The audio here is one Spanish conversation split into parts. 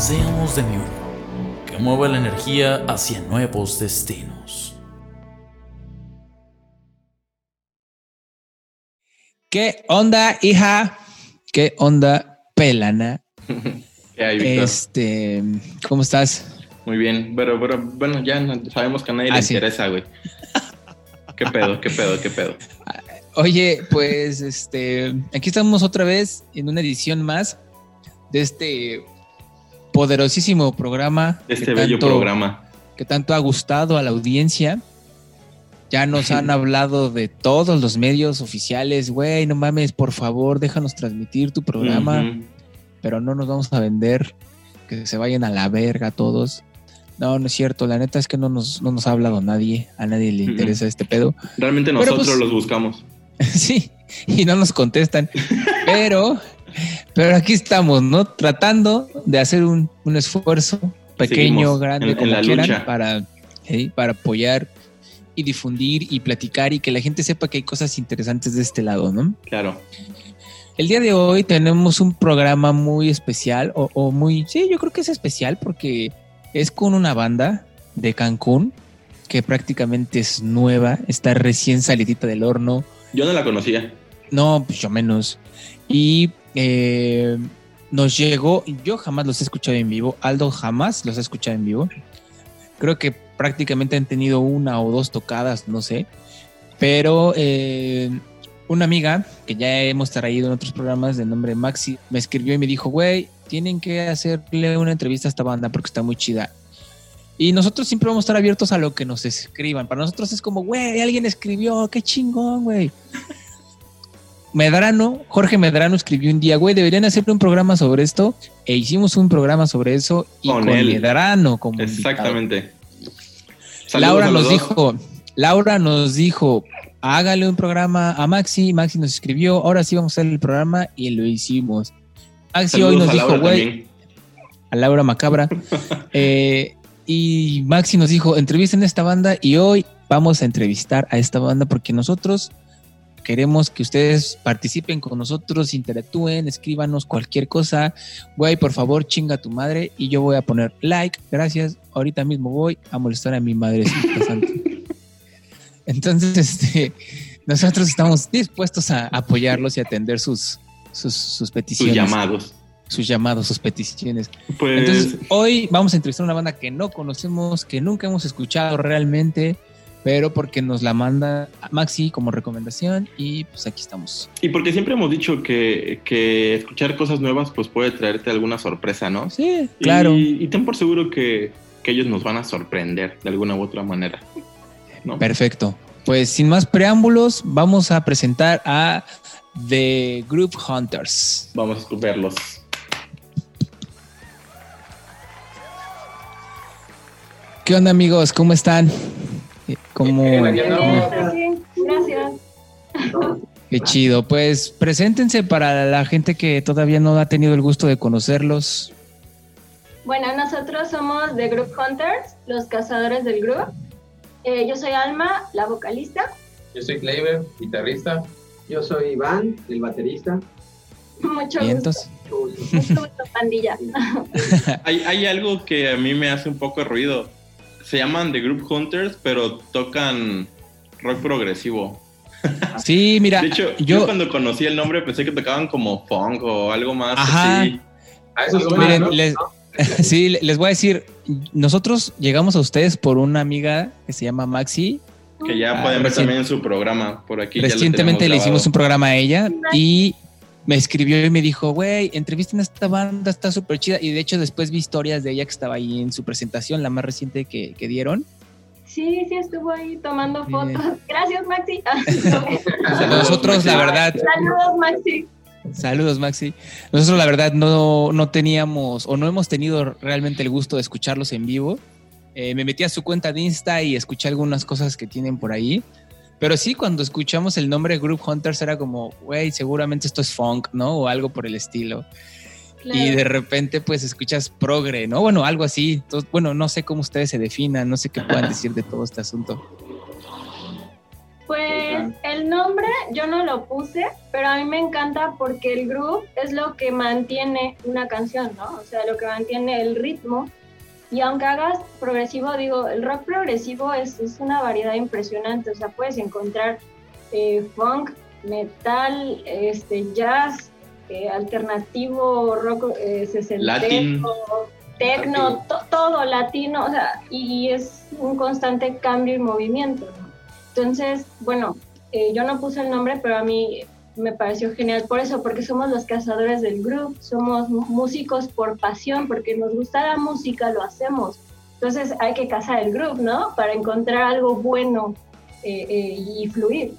Seamos de mi uno, que mueva la energía hacia nuevos destinos. ¿Qué onda, hija? ¿Qué onda, pelana? ¿Qué hay? Este, ¿cómo estás? Muy bien, pero, pero bueno, ya sabemos que a nadie Ah, le sí. interesa, güey. ¿Qué pedo, qué pedo, qué pedo? Oye, pues este, aquí estamos otra vez en una edición más de este poderosísimo programa. Este bello tanto- programa. que tanto ha gustado a la audiencia. Ya nos han hablado de todos los medios oficiales, güey, no mames, por favor, déjanos transmitir tu programa, pero no nos vamos a vender, que se vayan a la verga todos. No, no es cierto, la neta es que no nos, no nos ha hablado nadie, a nadie le interesa este pedo. Realmente Pero, nosotros pues, los buscamos. sí, y no nos contestan. Pero, pero aquí estamos, ¿no? Tratando de hacer un, un esfuerzo pequeño, Seguimos grande, en- en como la quieran, lucha. para, ¿sí? para apoyar y difundir y platicar y que la gente sepa que hay cosas interesantes de este lado, ¿no? Claro. El día de hoy tenemos un programa muy especial, o, o muy, sí, yo creo que es especial porque es con una banda de Cancún que prácticamente es nueva, está recién salidita del horno. Yo no la conocía. No, pues yo menos. Y eh, nos llegó, yo jamás los he escuchado en vivo, Aldo jamás los ha escuchado en vivo. Creo que prácticamente han tenido una o dos tocadas, no sé. Pero eh, una amiga que ya hemos traído en otros programas de nombre Maxi me escribió y me dijo, güey, tienen que hacerle una entrevista a esta banda porque está muy chida. Y nosotros siempre vamos a estar abiertos a lo que nos escriban. Para nosotros es como, güey, alguien escribió, qué chingón, güey. Medrano, Jorge Medrano escribió un día, güey, deberían hacerle un programa sobre esto. E hicimos un programa sobre eso y Con con, él. Medrano como. Exactamente. Laura nos dos. dijo, Laura nos dijo, hágale un programa a Maxi. Maxi nos escribió, ahora sí vamos a hacer el programa y lo hicimos. Maxi Saludos hoy nos dijo, güey, a Laura Macabra. Eh, y Maxi nos dijo, entrevisten a esta banda y hoy vamos a entrevistar a esta banda porque nosotros queremos que ustedes participen con nosotros, interactúen, escríbanos cualquier cosa. Güey, por favor, chinga a tu madre y yo voy a poner like, gracias. Ahorita mismo voy a molestar a mi madrecita santa. Entonces, este, nosotros estamos dispuestos a apoyarlos y atender sus, sus, sus Sus peticiones llamados. sus llamados, sus peticiones. Pues Entonces, hoy vamos a entrevistar a una banda que no conocemos, que nunca hemos escuchado realmente, pero porque nos la manda Maxi como recomendación y pues aquí estamos. Y porque siempre hemos dicho que, que escuchar cosas nuevas pues puede traerte alguna sorpresa, ¿no? Sí, claro. Y, y ten por seguro que, que ellos nos van a sorprender de alguna u otra manera. ¿no? Perfecto. Pues sin más preámbulos, vamos a presentar a The Group Hunters. Vamos a verlos. ¿Qué onda amigos? ¿Cómo están? Eh, ¿Cómo? Bien, gracias. Qué chido. Pues preséntense para la gente que todavía no ha tenido el gusto de conocerlos. Bueno, nosotros somos The Group Hunters, los cazadores del grupo. Eh, yo soy Alma, la vocalista. Yo soy Kleiber, guitarrista. Yo soy Iván, el baterista. Mucho gusto, mucho gusto, pandilla. Hay, hay algo que a mí me hace un poco de ruido. Se llaman The Group Hunters, pero tocan rock progresivo. Sí, mira, De hecho, yo, yo, cuando conocí el nombre pensé que tocaban como funk o algo más Ajá. así. A eso suena, Miren, ¿no? les, sí, les voy a decir, nosotros llegamos a ustedes por una amiga que se llama Maxi. Que ya Ah, pueden ver recién- también en su programa por aquí. ya Recientemente le hicimos un programa a ella y me escribió y me dijo, güey, entrevisten a esta banda, está súper chida. Y de hecho después vi historias de ella que estaba ahí en su presentación, la más reciente que, que dieron. Sí, sí, estuvo ahí tomando Bien. fotos. Gracias, Maxi. Nosotros, la verdad, Saludos, Maxi. Saludos, Maxi. Nosotros, la verdad, no, no teníamos o no hemos tenido realmente el gusto de escucharlos en vivo. Eh, me metí a su cuenta de Insta y escuché algunas cosas que tienen por ahí. Pero sí, cuando escuchamos el nombre Group Hunters era como, güey, seguramente esto es funk, ¿no? O algo por el estilo. Y de repente, pues escuchas progre, ¿no? Bueno, algo así. Entonces, bueno, no sé cómo ustedes se definan, no sé qué puedan decir de todo este asunto. Pues el nombre yo no lo puse, pero a mí me encanta porque el groove es lo que mantiene una canción, ¿no? O sea, lo que mantiene el ritmo. Y aunque hagas progresivo, digo, el rock progresivo es, es una variedad impresionante. O sea, puedes encontrar eh, funk, metal, este, jazz, eh, alternativo, rock eh, Latino. tecno, todo latino, o sea, y es un constante cambio y movimiento, ¿no? Entonces, bueno, eh, yo no puse el nombre, pero a mí me pareció genial por eso, porque somos los cazadores del grupo, somos músicos por pasión, porque nos gusta la música, lo hacemos. Entonces hay que cazar el grupo, ¿no? Para encontrar algo bueno eh, eh, y fluir.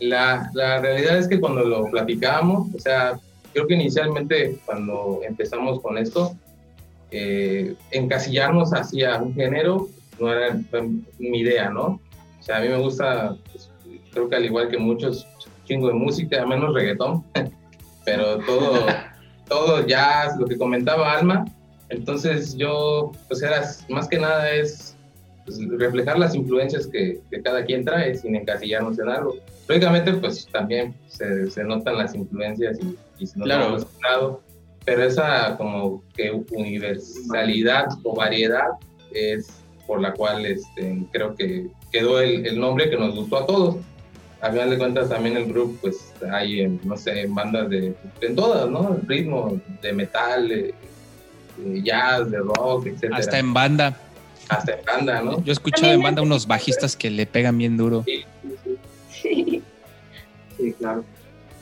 La, la realidad es que cuando lo platicábamos, o sea, creo que inicialmente cuando empezamos con esto, eh, encasillarnos hacia un género no era mi idea, ¿no? O sea, a mí me gusta, pues, creo que al igual que muchos, chingo de música, menos reggaetón, pero todo, todo jazz, lo que comentaba Alma. Entonces yo, pues era, más que nada es pues, reflejar las influencias que, que cada quien trae sin encasillarnos en algo. Lógicamente, pues también se, se notan las influencias y, y se nota Claro. resultado, pero esa como que universalidad o variedad es por la cual este, creo que quedó el, el nombre que nos gustó a todos. A final de cuentas también el grupo pues hay, en, no sé, en bandas de, en todas, ¿no? El ritmo de metal, de, de jazz, de rock, etcétera. Hasta en banda. Hasta en banda, ¿no? Yo he escuchado en banda unos bajistas que le pegan bien duro. Sí. Sí, claro.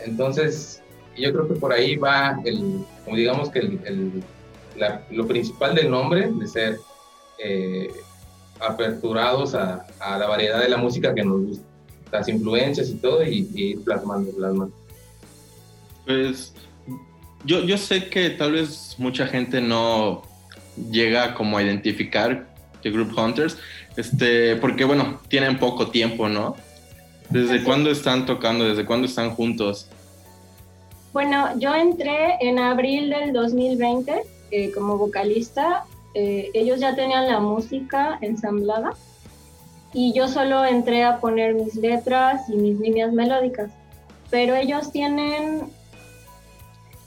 Entonces, yo creo que por ahí va el, como digamos que el, el- la- lo principal del nombre, de ser eh, aperturados a, a la variedad de la música que nos gusta, las influencias y todo, y, y ir plasmando, plasmando. Pues yo, yo sé que tal vez mucha gente no llega como a identificar The Group Hunters, este, porque bueno, tienen poco tiempo, ¿no? ¿Desde cuándo están tocando? ¿Desde cuándo están juntos? Bueno, yo entré en abril del 2020 eh, como vocalista. Eh, ellos ya tenían la música ensamblada y yo solo entré a poner mis letras y mis líneas melódicas. Pero ellos tienen,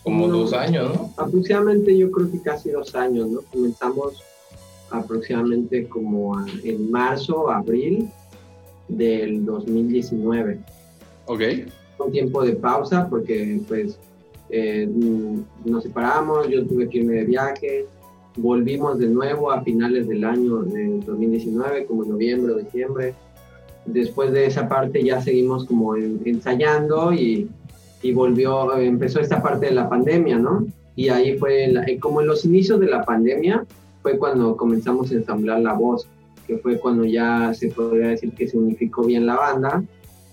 Como dos años, ¿no? Aproximadamente yo creo que casi dos años, ¿no? Comenzamos aproximadamente como en marzo, abril del 2019. ¿Ok? un tiempo de pausa porque pues eh, mm, nos separamos, yo tuve que irme de viaje, volvimos de nuevo a finales del año de 2019, como noviembre o diciembre. Después de esa parte ya seguimos como en- ensayando y, y volvió, eh, empezó esta parte de la pandemia, ¿no? Y ahí fue, la- eh, como en los inicios de la pandemia, fue cuando comenzamos a ensamblar la voz, que fue cuando ya se podría decir que se unificó bien la banda,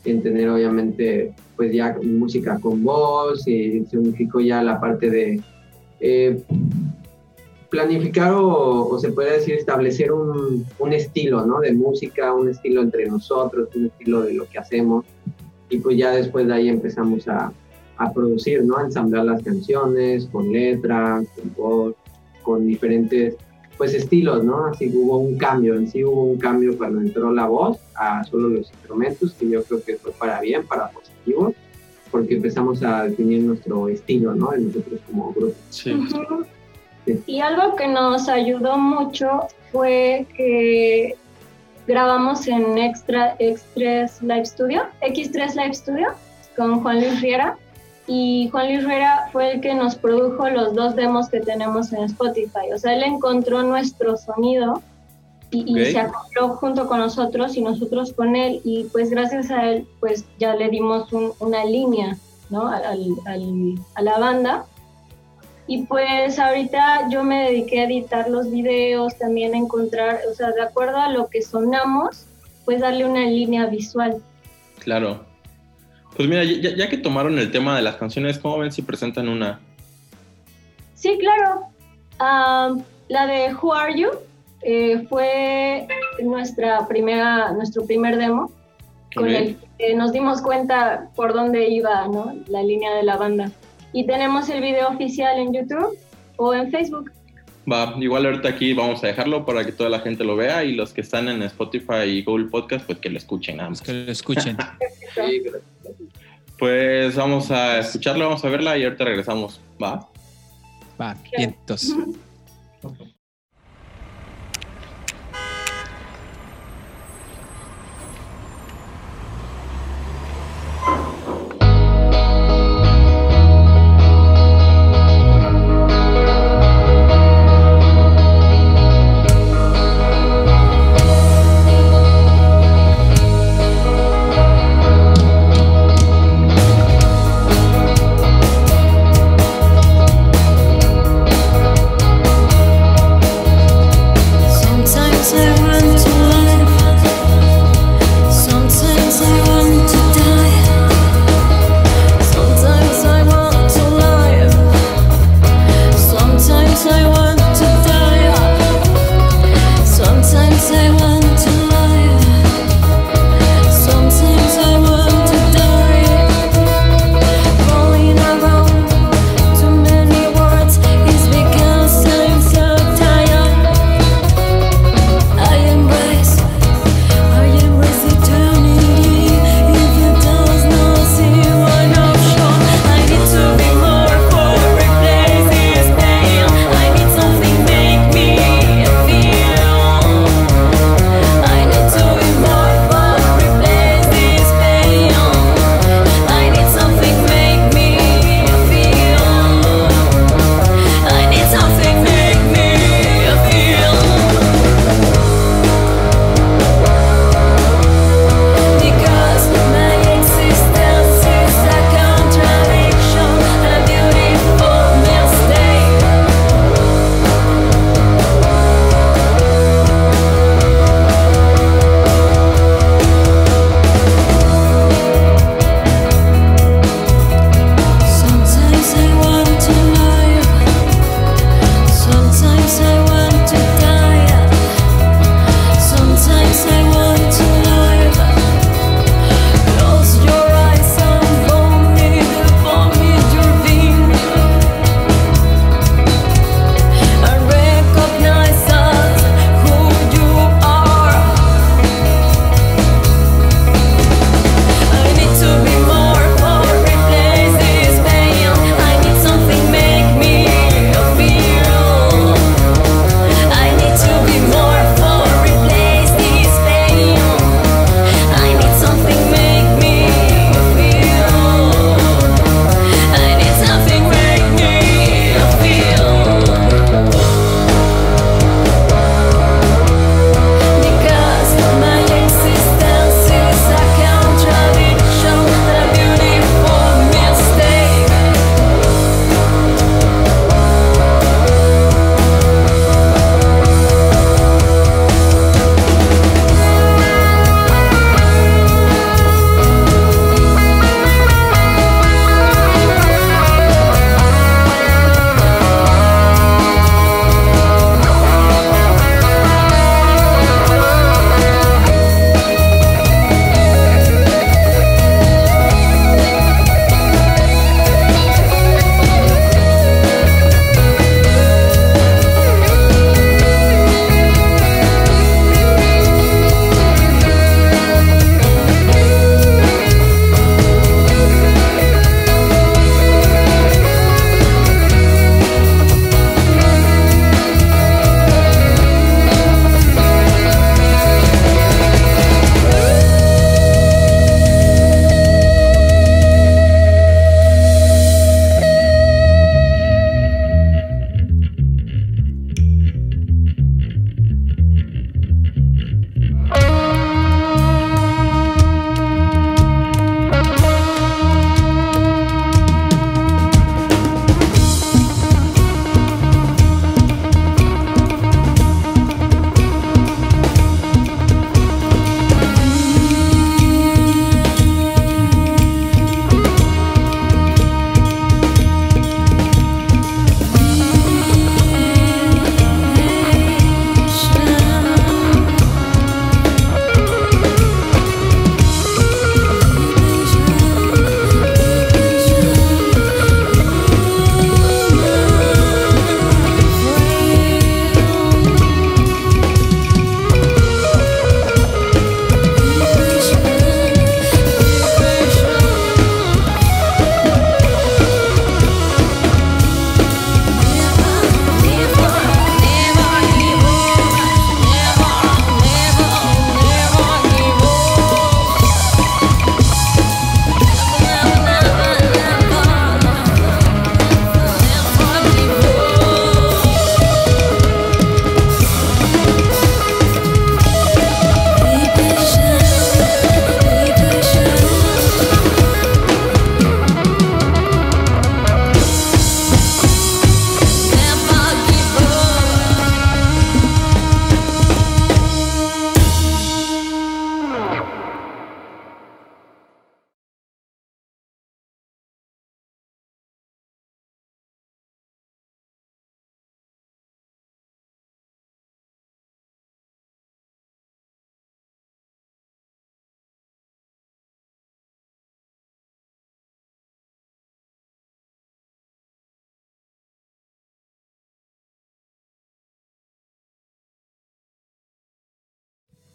en tener obviamente pues ya música con voz y se unificó ya la parte de eh, planificar o, o se puede decir establecer un, un estilo, ¿no? De música, un estilo entre nosotros, un estilo de lo que hacemos y pues ya después de ahí empezamos a, a producir, ¿no? A ensamblar las canciones con letras, con voz, con diferentes pues estilos, ¿no? Así hubo un cambio, en sí hubo un cambio cuando entró la voz a solo los instrumentos, que yo creo que fue para bien, para positivo, porque empezamos a definir nuestro estilo, ¿no? De nosotros como grupo. Sí. Ujú. Sí. Y algo que nos ayudó mucho fue que grabamos en Extra, X3 Live Studio, X3 Live Studio, con Juan Luis Riera. Y Juan Luis Riera fue el que nos produjo los dos demos que tenemos en Spotify. O sea, él encontró nuestro sonido y, se acopló junto con nosotros y nosotros con él. Y pues gracias a él, pues ya le dimos un- una línea, ¿no? Al- al- al- a la banda. Y pues ahorita yo me dediqué a editar los videos, también a encontrar, o sea, de acuerdo a lo que sonamos, pues darle una línea visual. Claro. Pues mira, ya, ya, que tomaron el tema de las canciones, ¿cómo ven si presentan una? Sí, claro. Ah, la de Who Are You eh, fue nuestra primera, nuestro primer demo, con el que nos dimos cuenta por dónde iba ¿no? la línea de la banda. Y tenemos el video oficial en YouTube o en Facebook. Va, igual ahorita aquí vamos a dejarlo para que toda la gente lo vea y los que están en Spotify y Google Podcast, pues que lo escuchen ambos. Que lo escuchen. pues vamos a escucharlo, vamos a verla y ahorita regresamos. Va. Va, vientos.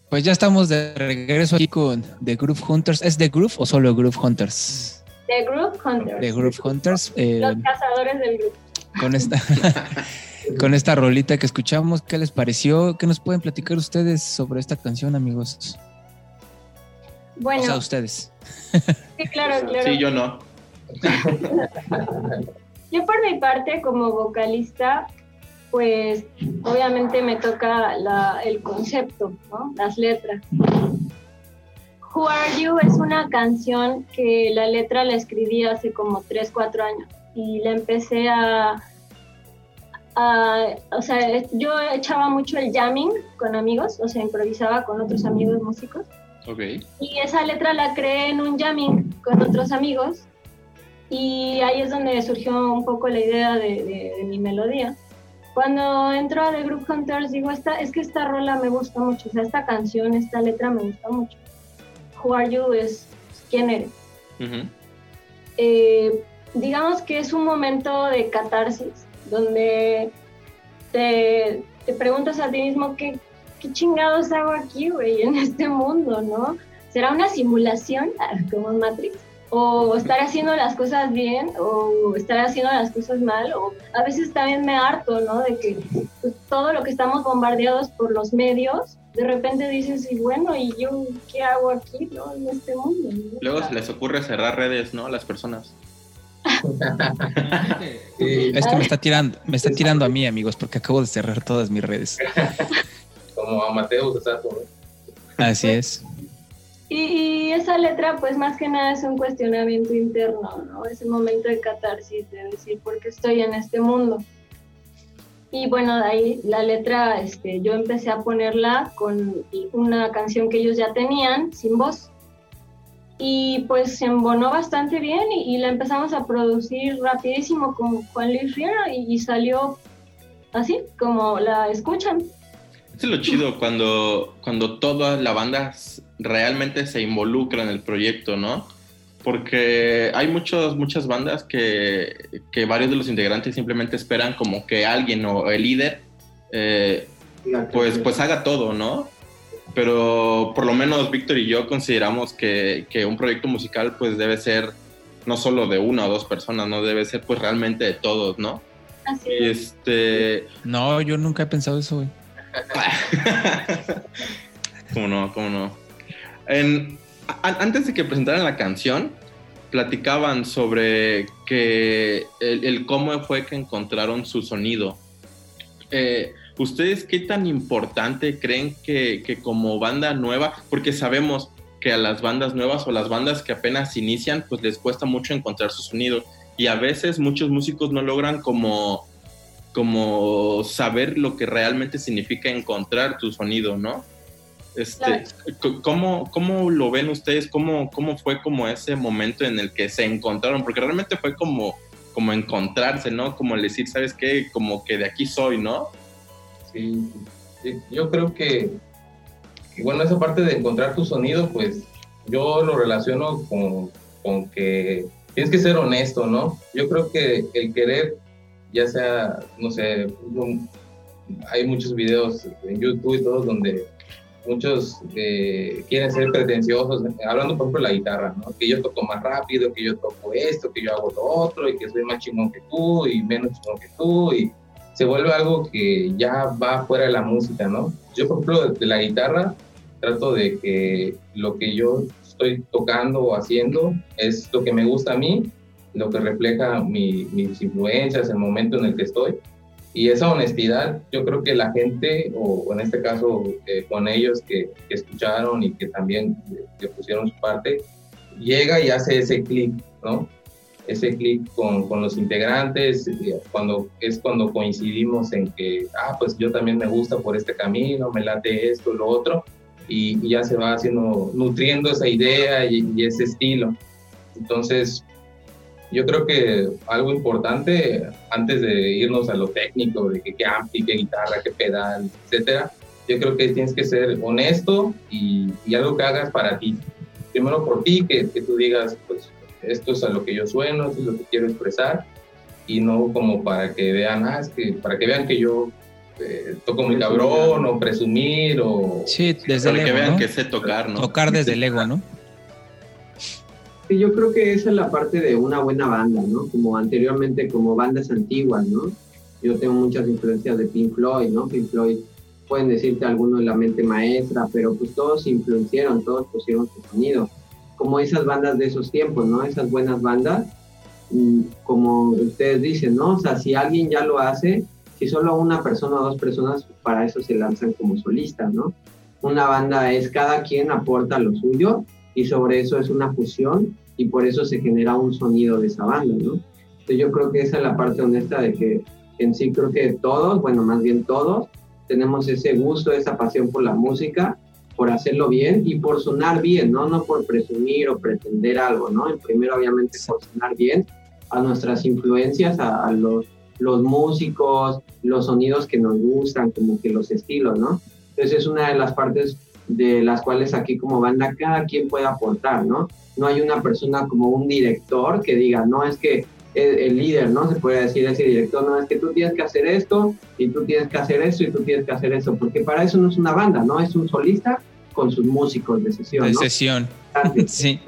Pues ya estamos de regreso aquí con The Groove Hunters. ¿Es The Groove o solo Groove Hunters? The Groove Hunters. The Groove Hunters. eh, Los cazadores del grupo. con esta con esta rolita que escuchamos, ¿qué les pareció? ¿Qué nos pueden platicar ustedes sobre esta canción, amigos? Bueno, O sea, ustedes. sí, claro, claro. Sí, yo no. Yo por mi parte, como vocalista, pues obviamente me toca la- el concepto, ¿no? Las letras. Who Are You es una canción que la letra la escribí hace como 3, 4 años y la empecé a, a- o sea, yo echaba mucho el jamming con amigos, o sea, improvisaba con otros amigos músicos Ok. y esa letra la creé en un jamming con otros amigos y ahí es donde surgió un poco la idea de, de- de mi melodía. Cuando entro a The Group Hunters digo, esta, es que esta rola me gusta mucho, o sea, esta canción, esta letra me gusta mucho. Who Are You es quién eres. Eh, digamos que es un momento de catarsis, donde te, te preguntas a ti mismo qué, qué chingados hago aquí, güey, en este mundo, ¿no? ¿Será una simulación como en Matrix? ¿O estar haciendo las cosas bien? ¿O estar haciendo las cosas mal? O a veces también me harto, ¿no? De que pues, todo lo que estamos bombardeados por los medios, de repente dices, y bueno, ¿y yo qué hago aquí, ¿no? En este mundo. ¿no? Luego se les ocurre cerrar redes, ¿no? A las personas. Es que me está tirando, me está tirando a mí, amigos, porque acabo de cerrar todas mis redes. como Amadeus, exacto. ¿no? Así es. Y, y esa letra, pues más que nada es un cuestionamiento interno, ¿no? Es un momento de catarsis, de decir por qué estoy en este mundo. Y bueno, de ahí la letra, este, yo empecé a ponerla con una canción que ellos ya tenían, sin voz. Y pues se embonó bastante bien y, la empezamos a producir rapidísimo con Juan Luis Riera y salió así, como la escuchan. Es lo chido cuando, cuando toda la banda s- realmente se involucra en el proyecto, ¿no? Porque hay muchos, muchas bandas que, que varios de los integrantes simplemente esperan como que alguien o el líder eh, pues, pues haga todo, ¿no? Pero por lo menos Víctor y yo consideramos que, que un proyecto musical pues debe ser no solo de una o dos personas, no debe ser pues realmente de todos, ¿no? Así Y es. este, No, yo nunca he pensado eso, güey. ¿Cómo no? ¿Cómo no? Antes de que presentaran la canción, platicaban sobre que el, el cómo fue que encontraron su sonido. Eh, ¿Ustedes qué tan importante creen que, que como banda nueva, porque sabemos que a las bandas nuevas o las bandas que apenas inician, pues les cuesta mucho encontrar su sonido y a veces muchos músicos no logran como como saber lo que realmente significa encontrar tu sonido, ¿no? Este, Claro. ¿cómo, ¿Cómo lo ven ustedes? ¿Cómo, ¿Cómo fue como ese momento en el que se encontraron? Porque realmente fue como, como encontrarse, ¿no? Como el decir, ¿sabes qué? Como que de aquí soy, ¿no? Sí, sí, yo creo que, que, bueno, esa parte de encontrar tu sonido, pues yo lo relaciono con, con que tienes que ser honesto, ¿no? Yo creo que el querer, ya sea, no sé, hay muchos videos en YouTube y todos donde muchos eh, quieren ser pretenciosos, hablando por ejemplo de la guitarra, ¿no? Que yo toco más rápido, que yo toco esto, que yo hago lo otro, y que soy más chingón que tú, y menos chingón que tú, y se vuelve algo que ya va fuera de la música, ¿no? Yo, por ejemplo, de la guitarra, trato de que lo que yo estoy tocando o haciendo es lo que me gusta a mí, lo que refleja mi- mis influencias, el momento en el que estoy. Y esa honestidad, yo creo que la gente, o, en este caso eh, con ellos que, que escucharon y que también eh, le pusieron su parte, llega y hace ese clic, ¿no? Ese clic con, con los integrantes, cuando, es cuando coincidimos en que, ah, pues yo también me gusta por este camino, me late esto, lo otro, y, y ya se va haciendo, nutriendo esa idea y, y ese estilo. Entonces, yo creo que algo importante antes de irnos a lo técnico, de que qué ampli, qué guitarra, qué pedal, etcétera, yo creo que tienes que ser honesto y, y algo que hagas para ti. Primero por ti, que, que tú digas, pues esto es a lo que yo sueno, esto es lo que quiero expresar y no como para que vean, ah, es que para que vean que yo eh, toco muy cabrón o presumir o... Sí, desde el Para que vean ¿no? que sé tocar, ¿no? Tocar desde el ego, ¿no? Sí, yo creo que esa es la parte de una buena banda, ¿no? Como anteriormente, como bandas antiguas, ¿no? Yo tengo muchas influencias de Pink Floyd, ¿no? Pink Floyd, pueden decirte algunos la mente maestra, pero pues todos influenciaron, todos pusieron su sonido. Como esas bandas de esos tiempos, ¿no? Esas buenas bandas, mm, como ustedes dicen, ¿no? O sea, si alguien ya lo hace, si solo una persona o dos personas, para eso se lanzan como solistas, ¿no? Una banda es cada quien aporta lo suyo y sobre eso es una fusión y por eso se genera un sonido de esa banda, ¿no? Entonces yo creo que esa es la parte honesta de que en sí creo que todos, bueno, más bien todos, tenemos ese gusto, esa pasión por la música, por hacerlo bien y por sonar bien, ¿no? No por presumir o pretender algo, ¿no? En primero, obviamente, por sonar bien a nuestras influencias, a, a los, los músicos, los sonidos que nos gustan, como que los estilos, ¿no? Entonces es una de las partes de las cuales aquí como banda cada quien puede aportar, ¿no? No hay una persona como un director que diga, no, es que el, el líder, ¿no? Se puede decir ese director, no, es que tú tienes que hacer esto y tú tienes que hacer esto y tú tienes que hacer eso, porque para eso no es una banda, ¿no? Es un solista con sus músicos de sesión, De ¿no? sesión. Sí.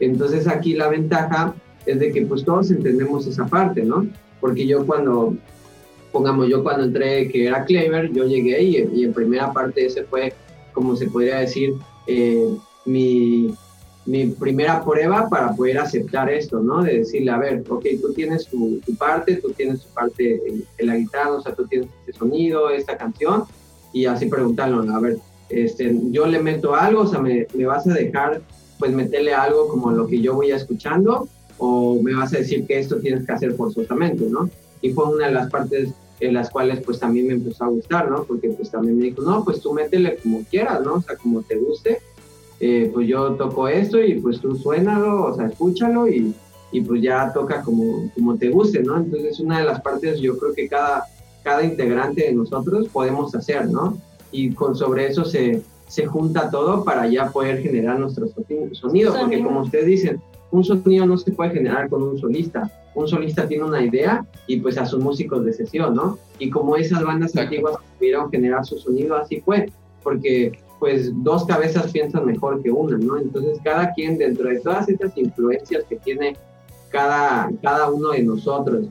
Entonces aquí la ventaja es de que pues todos entendemos esa parte, ¿no? Porque yo cuando, pongamos yo cuando entré que era Clever, yo llegué y, y en primera parte ese fue, como se podría decir, eh, mi, mi primera prueba para poder aceptar esto, ¿no? De decirle, a ver, ok, tú tienes tu, tu parte, tú tienes tu parte en, en la guitarra, o sea, tú tienes este sonido, esta canción, y así preguntarlo, a ver, este, yo le meto algo, o sea, me, me vas a dejar pues meterle algo como lo que yo voy escuchando o me vas a decir que esto tienes que hacer forzosamente, ¿no? Y fue una de las partes en las cuales pues también me empezó a gustar, ¿no? Porque pues también me dijo, no, pues tú métele como quieras, ¿no? O sea, como te guste, eh, pues yo toco esto y pues tú suénalo, o sea, escúchalo y, y pues ya toca como, como te guste, ¿no? Entonces una de las partes yo creo que cada, cada integrante de nosotros podemos hacer, ¿no? Y con sobre eso se, se junta todo para ya poder generar nuestro soni- sonido, porque como ustedes dicen, un sonido no se puede generar con un solista. Un solista tiene una idea y pues a sus músicos de sesión, ¿no? Y como esas bandas Exacto. antiguas pudieron generar su sonido, así fue, porque pues dos cabezas piensan mejor que una, ¿no? Entonces cada quien dentro de todas estas influencias que tiene cada, cada uno de nosotros,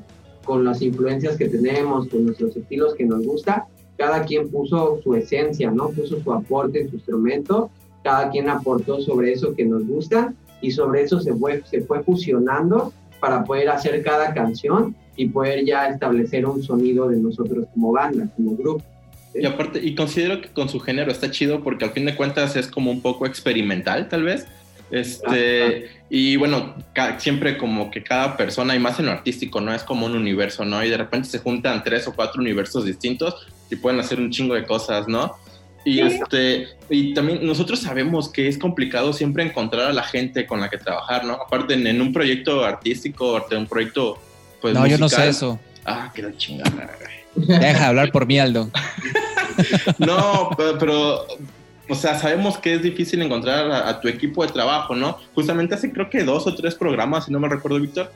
con las influencias que tenemos, con nuestros estilos que nos gusta, cada quien puso su esencia, ¿no? Puso su aporte en su instrumento, cada quien aportó sobre eso que nos gusta y sobre eso se fue, se fue fusionando para poder hacer cada canción y poder ya establecer un sonido de nosotros como banda, como grupo. Y aparte, y considero que con su género está chido porque al fin de cuentas es como un poco experimental, tal vez. Este, y bueno, siempre como que cada persona, y más en lo artístico, ¿no? Es como un universo, ¿no? Y de repente se juntan tres o cuatro universos distintos y pueden hacer un chingo de cosas, ¿no? Y Sí. este, y también nosotros sabemos que es complicado siempre encontrar a la gente con la que trabajar, ¿no? Aparte en, en un proyecto artístico, en un proyecto, pues. No, yo no sé eso. Ah, qué la chingada, güey. Deja de hablar por mí, Aldo. No, pero, pero, o sea, sabemos que es difícil encontrar a, a tu equipo de trabajo, ¿no? Justamente hace creo que dos o tres programas, si no me recuerdo, Víctor,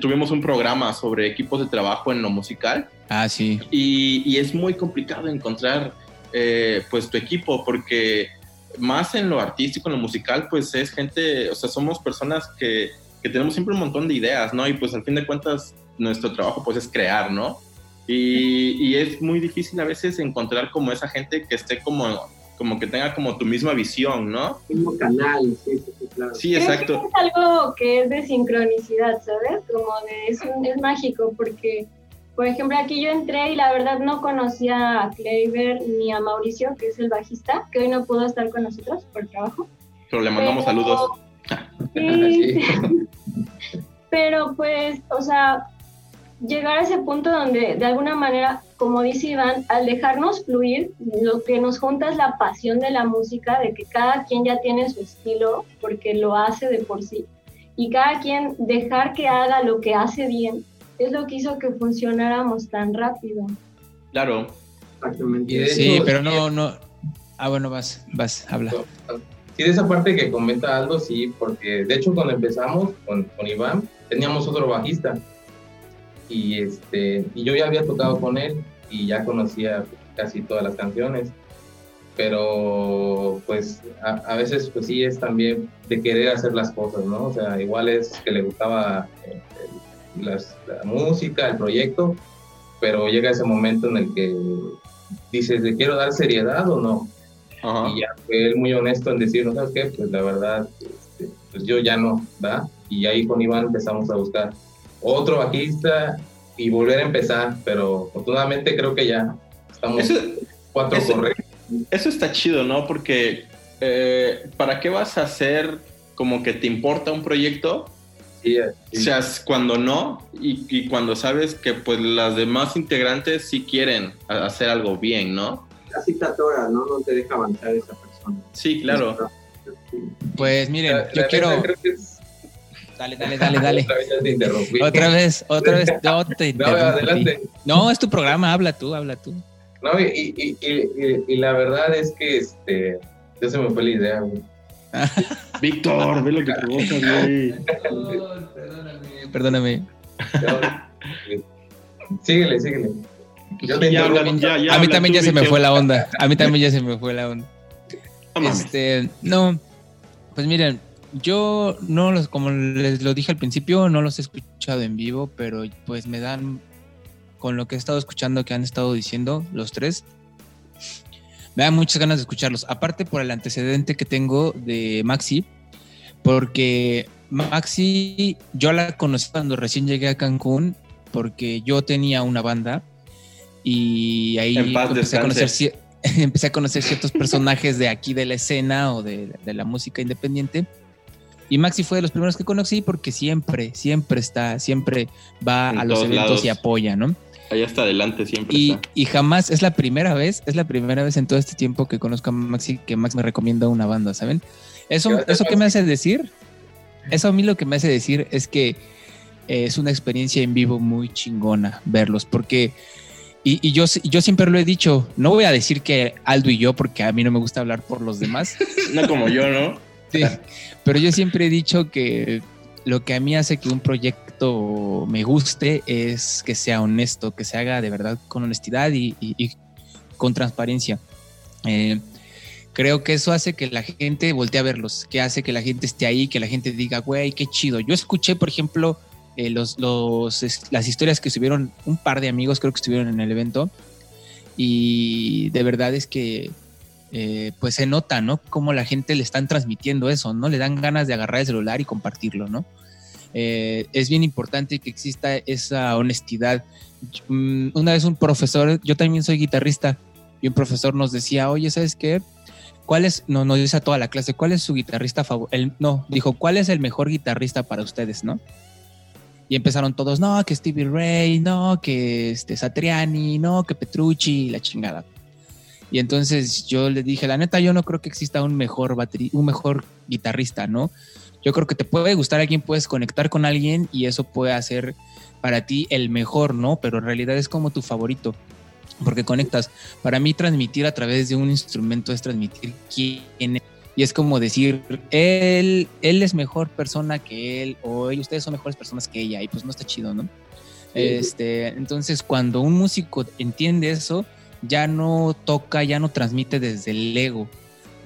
tuvimos un programa sobre equipos de trabajo en lo musical Ah, sí. y, y es muy complicado encontrar, eh, pues, tu equipo porque más en lo artístico, en lo musical, pues es gente, o sea, somos personas que, que tenemos siempre un montón de ideas, ¿no? Y pues al fin de cuentas nuestro trabajo pues es crear, ¿no? Y, y es muy difícil a veces encontrar como esa gente que esté como, como que tenga como tu misma visión, ¿no? Mismo canal, sí, sí, sí, claro. Sí, exacto. es algo que es de sincronicidad, ¿sabes? Como de, es, un- es mágico porque, por ejemplo, aquí yo entré y la verdad no conocía a Kleiber ni a Mauricio, que es el bajista, que hoy no pudo estar con nosotros por trabajo. Pero le mandamos Pero- saludos. Sí, pero pues, o sea, llegar a ese punto donde de alguna manera, como dice Iván, al dejarnos fluir, lo que nos junta es la pasión de la música, de que cada quien ya tiene su estilo, porque lo hace de por sí, y cada quien dejar que haga lo que hace bien, es lo que hizo que funcionáramos tan rápido. Claro. Exactamente. Sí, pero no, no. Ah, bueno, vas, vas, habla. Sí, de esa parte que comenta Aldo, sí, porque de hecho cuando empezamos con, con Iván, teníamos otro bajista. Y, este, y yo ya había tocado con él. y ya conocía casi todas las canciones. Pero pues a, veces pues sí es también de querer hacer las cosas, ¿no? O sea, igual es que le gustaba eh, la música, el proyecto, pero llega ese momento en el que dices, ¿le quiero dar seriedad o no? Y ya fue él muy honesto en decir, ¿no sabes qué? Pues la verdad, este, pues yo ya no, ¿verdad? Y ahí con Iván empezamos a buscar otro bajista y volver a empezar, pero afortunadamente creo que ya estamos cuatro eso, correctos. Eso está chido, ¿no? Porque eh, ¿para qué vas a hacer como que te importa un proyecto? Sí, O sea, cuando no y, y, cuando sabes que pues las demás integrantes sí quieren hacer algo bien, ¿no? Casi te atora, ¿no? No te deja avanzar esa persona. Sí, claro. Pues miren, yo quiero... Dale, dale, dale, dale. Otra vez, otra vez, no te No, adelante. No, es tu programa, habla tú, habla tú. No, y, y, y, y, la verdad es que este, ya se me fue la idea, güey. Víctor, ve lo que provoca, güey. perdóname, perdóname. síguele, síguele. Yo te ya, ya, ya, a mí también ya se me fue la onda. A mí también ya se me fue la onda. Este, no, pues miren, yo no los, como les lo dije al principio, no los he escuchado en vivo, pero pues me dan, con lo que he estado escuchando que han estado diciendo los tres, me dan muchas ganas de escucharlos. Aparte por el antecedente que tengo de Maxi, porque Maxi, yo la conocí cuando recién llegué a Cancún, porque yo tenía una banda y ahí empecé a, conocer, empecé a conocer ciertos personajes de aquí de la escena o de, de la música independiente y Maxi fue de los primeros que conocí porque siempre, siempre está, siempre va a los eventos y apoya, ¿no? Allá está adelante siempre. Y, y, jamás, es la primera vez, es la primera vez en todo este tiempo que conozco a Maxi que Max me recomienda una banda, ¿saben? Eso, eso que me hace decir, eso a mí lo que me hace decir es que eh, es una experiencia en vivo muy chingona verlos, porque, y, y, yo, yo siempre lo he dicho, no voy a decir que Aldo y yo, porque a mí no me gusta hablar por los demás. no como yo, ¿no? Sí, pero yo siempre he dicho que lo que a mí hace que un proyecto me guste es que sea honesto, que se haga de verdad con honestidad y, con transparencia. Eh, creo que eso hace que la gente voltee a verlos, que hace que la gente esté ahí, que la gente diga, güey, qué chido. Yo escuché, por ejemplo, eh, los, los, las historias que subieron un par de amigos, creo que estuvieron en el evento, y de verdad es que eh, pues se nota, ¿no? Cómo la gente le están transmitiendo eso, ¿no? Le dan ganas de agarrar el celular y compartirlo, ¿no? Eh, es bien importante que exista esa honestidad. Mm, una vez un profesor, yo también soy guitarrista, y un profesor nos decía, oye, ¿sabes qué? ¿Cuál es, no, nos dice a toda la clase, ¿cuál es su guitarrista favorito? No, dijo, ¿cuál es el mejor guitarrista para ustedes, no? Y empezaron todos, no, que Stevie Ray, no, que este, Satriani, no, que Petrucci, la chingada. Y entonces yo le dije, la neta, yo no creo que exista un mejor un mejor guitarrista, ¿no? Yo creo que te puede gustar a alguien, puedes conectar con alguien y eso puede hacer para ti el mejor, ¿no? Pero en realidad es como tu favorito, porque conectas. Para mí transmitir a través de un instrumento es transmitir quién es. Y es como decir, él, él es mejor persona que él, o ustedes son mejores personas que ella, y pues no está chido, ¿no? Este, entonces, cuando un músico entiende eso, ya no toca, ya no transmite desde el ego.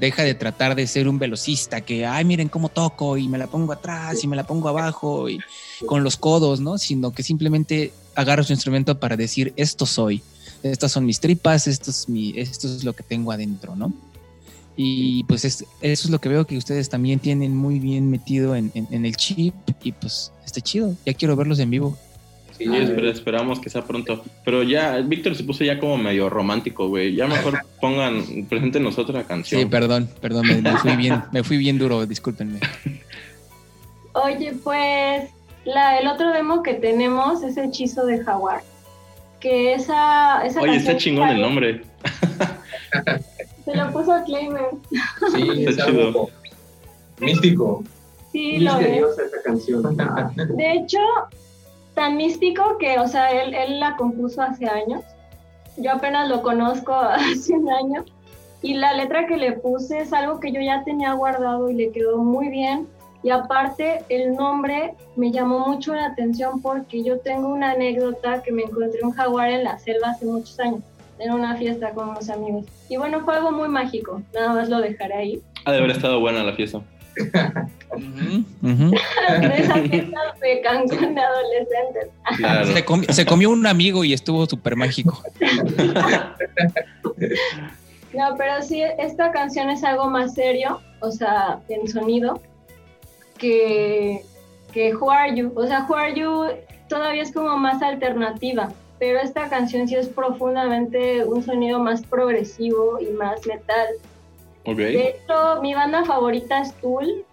Deja de tratar de ser un velocista que, ay, miren cómo toco y me la pongo atrás y me la pongo abajo y con los codos, ¿no? Sino que simplemente agarra su instrumento para decir, esto soy, estas son mis tripas, esto es, mi, esto es lo que tengo adentro, ¿no? Y pues eso es lo que veo que ustedes también tienen muy bien metido en, en el chip y pues está chido, ya quiero verlos en vivo. Sí, esperamos que sea pronto. Pero ya, Víctor se puso ya como medio romántico, güey. Ya mejor pongan, presenten nosotros la canción. Sí, perdón, perdón, me, fui bien, me fui bien duro, discúlpenme. Oye, pues la, el otro demo que tenemos es Hechizo de Jaguar. Que esa, esa Oye, está chingón el nombre. Se lo puso a Claimer. Sí, está chido. Místico. Sí, lo es. esa canción. De hecho, tan místico que, o sea, él, él la compuso hace años. Yo apenas lo conozco hace un año. Y la letra que le puse es algo que yo ya tenía guardado y le quedó muy bien. Y aparte, el nombre me llamó mucho la atención porque yo tengo una anécdota que me encontré un jaguar en la selva hace muchos años, en una fiesta con unos amigos. Y bueno, fue algo muy mágico, nada más lo dejaré ahí. Ha de haber estado buena la fiesta. De esa fiesta de Cancún de adolescentes. Claro. Se, comi- se comió un amigo y estuvo súper mágico. No, pero sí, esta canción es algo más serio, o sea, en sonido, que, que Who Are You. O sea, Who Are You todavía es como más alternativa, pero esta canción sí es profundamente un sonido más progresivo y más metal. De hecho, mi banda favorita es Tool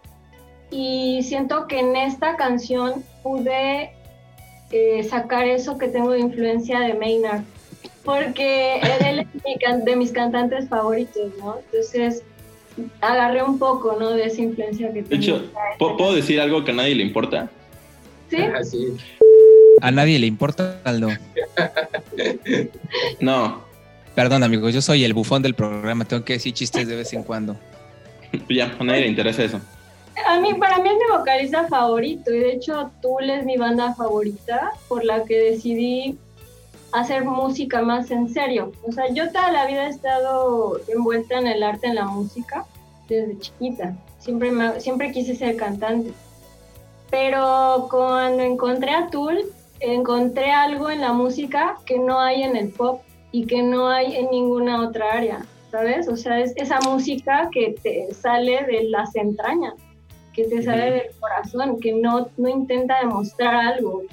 y siento que en esta canción pude eh, sacar eso que tengo de influencia de Maynard, porque él es mi can- de mis cantantes favoritos, ¿no? Entonces agarré un poco, ¿no? De esa influencia que De tengo. hecho, ¿puedo decir algo que a nadie le importa? ¿Sí? A nadie le importa, Aldo. No, Perdón, amigos, yo soy el bufón del programa. Tengo que decir chistes de vez en cuando. ya, a nadie le interesa eso. A mí, para mí es mi vocalista favorito y de hecho Tool es mi banda favorita por la que decidí hacer música más en serio. O sea, yo toda la vida he estado envuelta en el arte, en la música, desde chiquita. Siempre, me- siempre quise ser cantante. Pero cuando encontré a Tool, encontré algo en la música que no hay en el pop y que no hay en ninguna otra área, ¿sabes? O sea, es esa música que te sale de las entrañas que te sale del corazón, que no, no intenta demostrar algo,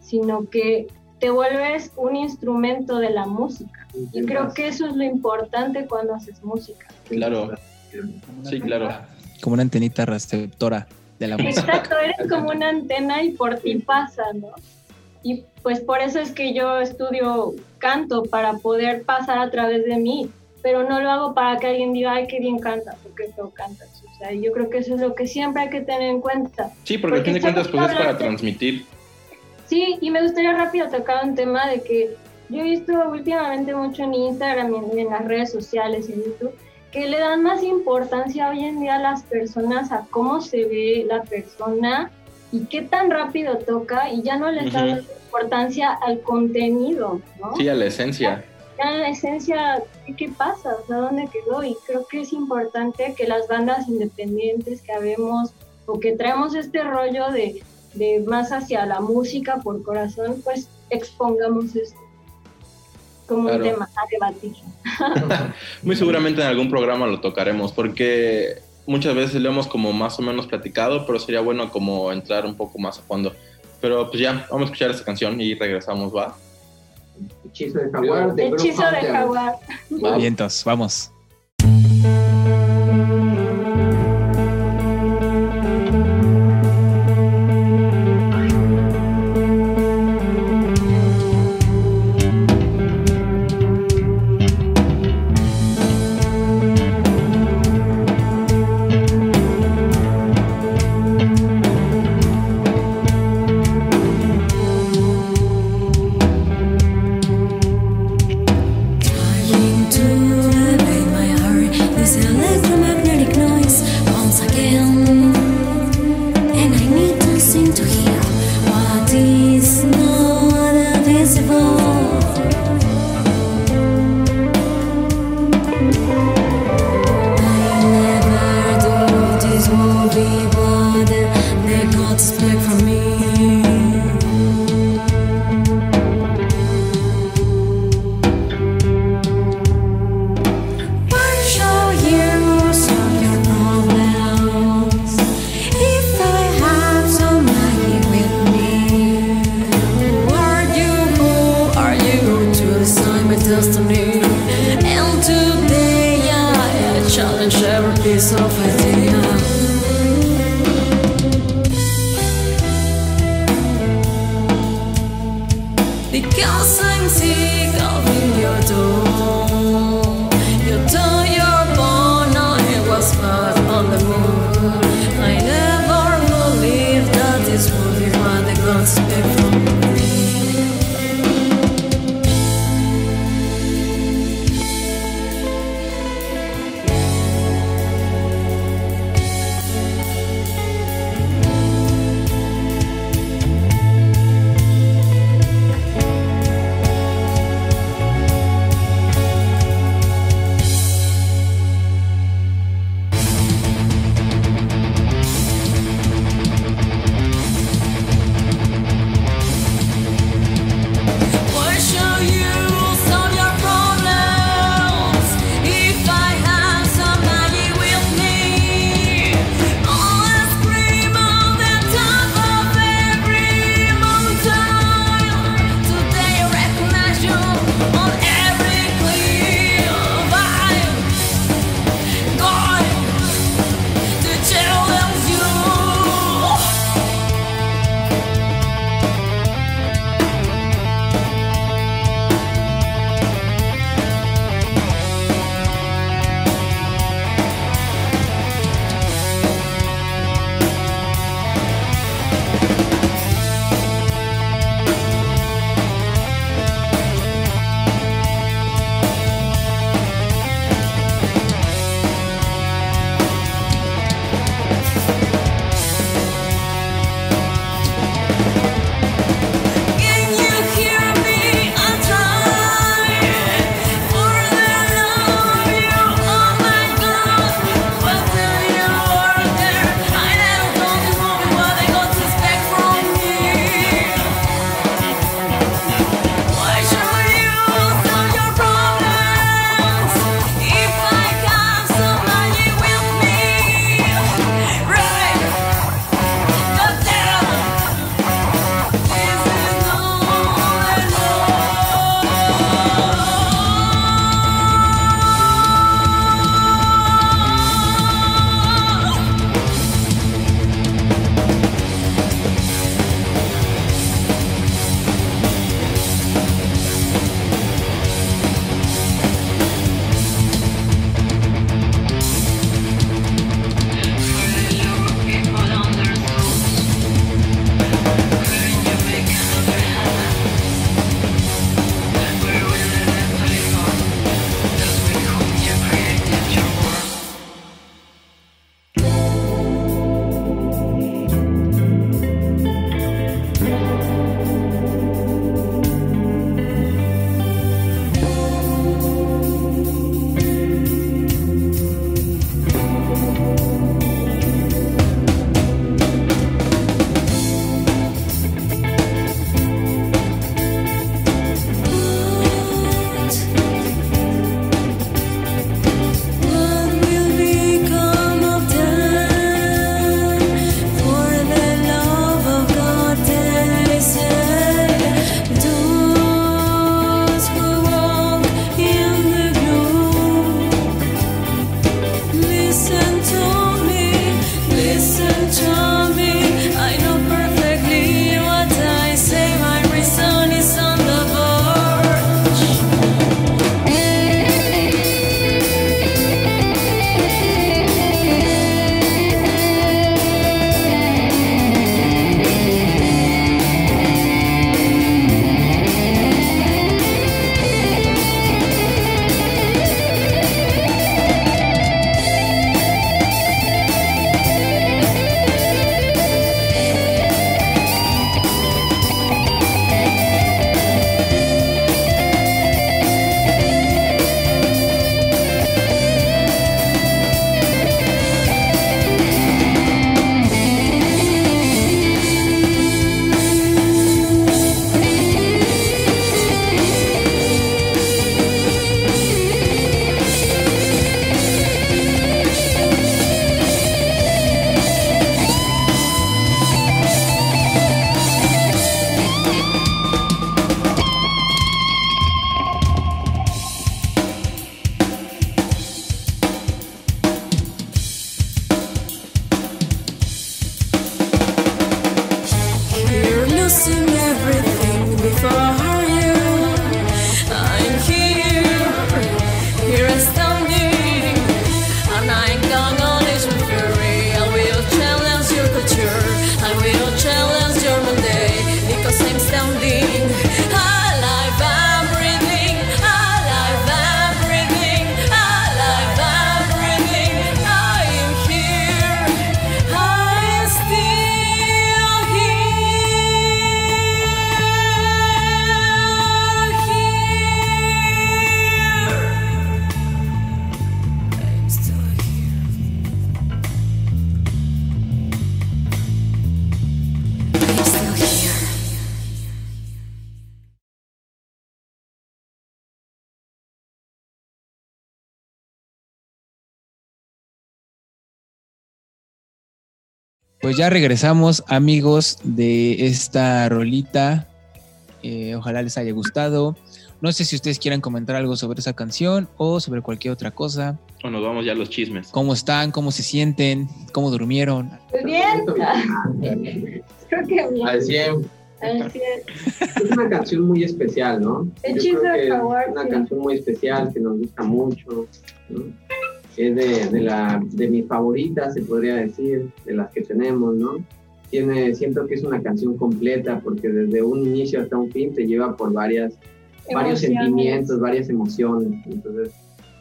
sino que te vuelves un instrumento de la música. Y creo que eso es lo importante cuando haces música. Claro. Sí, claro. Como una antenita receptora de la música. Exacto, eres como una antena y por ti pasa, ¿no? Y pues por eso es que yo estudio canto, para poder pasar a través de mí, pero no lo hago para que alguien diga, ay, qué bien cantas, o qué feo cantas. O sea, yo creo que eso es lo que siempre hay que tener en cuenta. Sí, porque al Porque fin de cuentas, pues es para transmitir. Sí, y me gustaría rápido tocar un tema de que yo he visto últimamente mucho en Instagram y en, en las redes sociales, en YouTube, que le dan más importancia hoy en día a las personas, a cómo se ve la persona y qué tan rápido toca, y ya no dan Ujú. importancia al contenido, ¿no? Sí, a la esencia. Ya la esencia, ¿qué, qué pasa? O sea, ¿dónde quedó? Y creo que es importante que las bandas independientes que habemos o que traemos este rollo de, de más hacia la música por corazón, pues expongamos esto como Claro. un tema a debatir. Muy seguramente en algún programa lo tocaremos, porque muchas veces lo hemos como más o menos platicado, pero sería bueno como entrar un poco más a fondo. Pero pues ya, vamos a escuchar esta canción y regresamos, ¿va? Hechizo de jaguar. de Hechizo de jaguar. Vientos, vamos. Ya regresamos, amigos, de esta rolita. Eh, ojalá les haya gustado. No sé si ustedes quieran comentar algo sobre esa canción o sobre cualquier otra cosa. O nos vamos ya a los chismes. ¿Cómo están? ¿Cómo se sienten? ¿Cómo durmieron? Muy bien. Creo que bien. Al 100. Al cien. Es una canción muy especial, ¿no? Yo creo de que es una canción muy especial que nos gusta mucho. ¿no? Es de, de, la, de mis favoritas, se podría decir, de las que tenemos, ¿no? Tiene, siento que es una canción completa porque desde un inicio hasta un fin te lleva por varias, varios sentimientos, varias emociones. Entonces,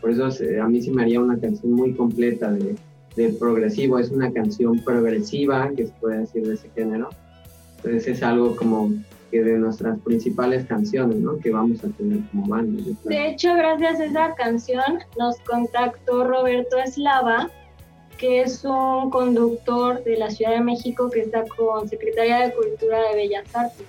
por eso eh, a mí se me haría una canción muy completa de, de progresivo. Es una canción progresiva, que se puede decir de ese género. Entonces es algo como que de nuestras principales canciones, ¿no? Que vamos a tener como banda. De hecho, gracias a esa canción nos contactó Roberto Eslava, que es un conductor de la Ciudad de México que está con Secretaría de Cultura de Bellas Artes.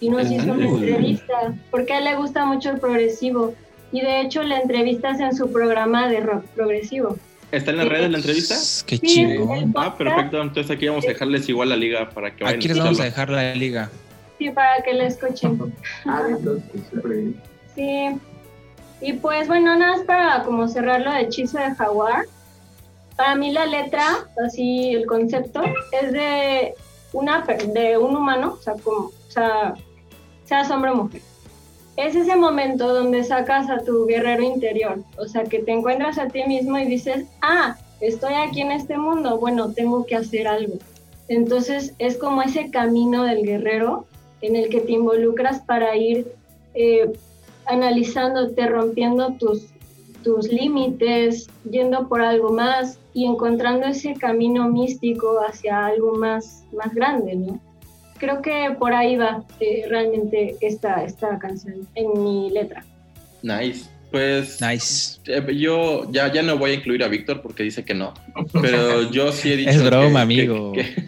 Y nos hizo una entrevista, porque a él le gusta mucho el progresivo. Y de hecho, la entrevista es en su programa de rock progresivo. ¿Está en la red la entrevista? Qué Sí, chingón. Ah, perfecto. Entonces aquí vamos a dejarles igual la liga para que vayan Aquí les vamos a dejar la liga. Sí, para que la escuchen. Ah, entonces, súper bien. Sí. Y pues bueno, nada más para como cerrar lo de hechizo de jaguar. Para mí la letra, así el concepto, es de una de un humano, o sea, como, o sea, seas hombre o mujer. Es ese momento donde sacas a tu guerrero interior, o sea, que te encuentras a ti mismo y dices, ah, estoy aquí en este mundo, bueno, tengo que hacer algo. Entonces es como ese camino del guerrero en el que te involucras para ir eh, analizándote, rompiendo tus, tus límites, yendo por algo más y encontrando ese camino místico hacia algo más, más grande, ¿no? Creo que por ahí va eh, realmente esta, esta canción en mi letra. Nice. Pues Nice. eh, yo ya, ya no voy a incluir a Víctor porque dice que no. Pero yo sí he dicho. Es broma, que- amigo. Que, que-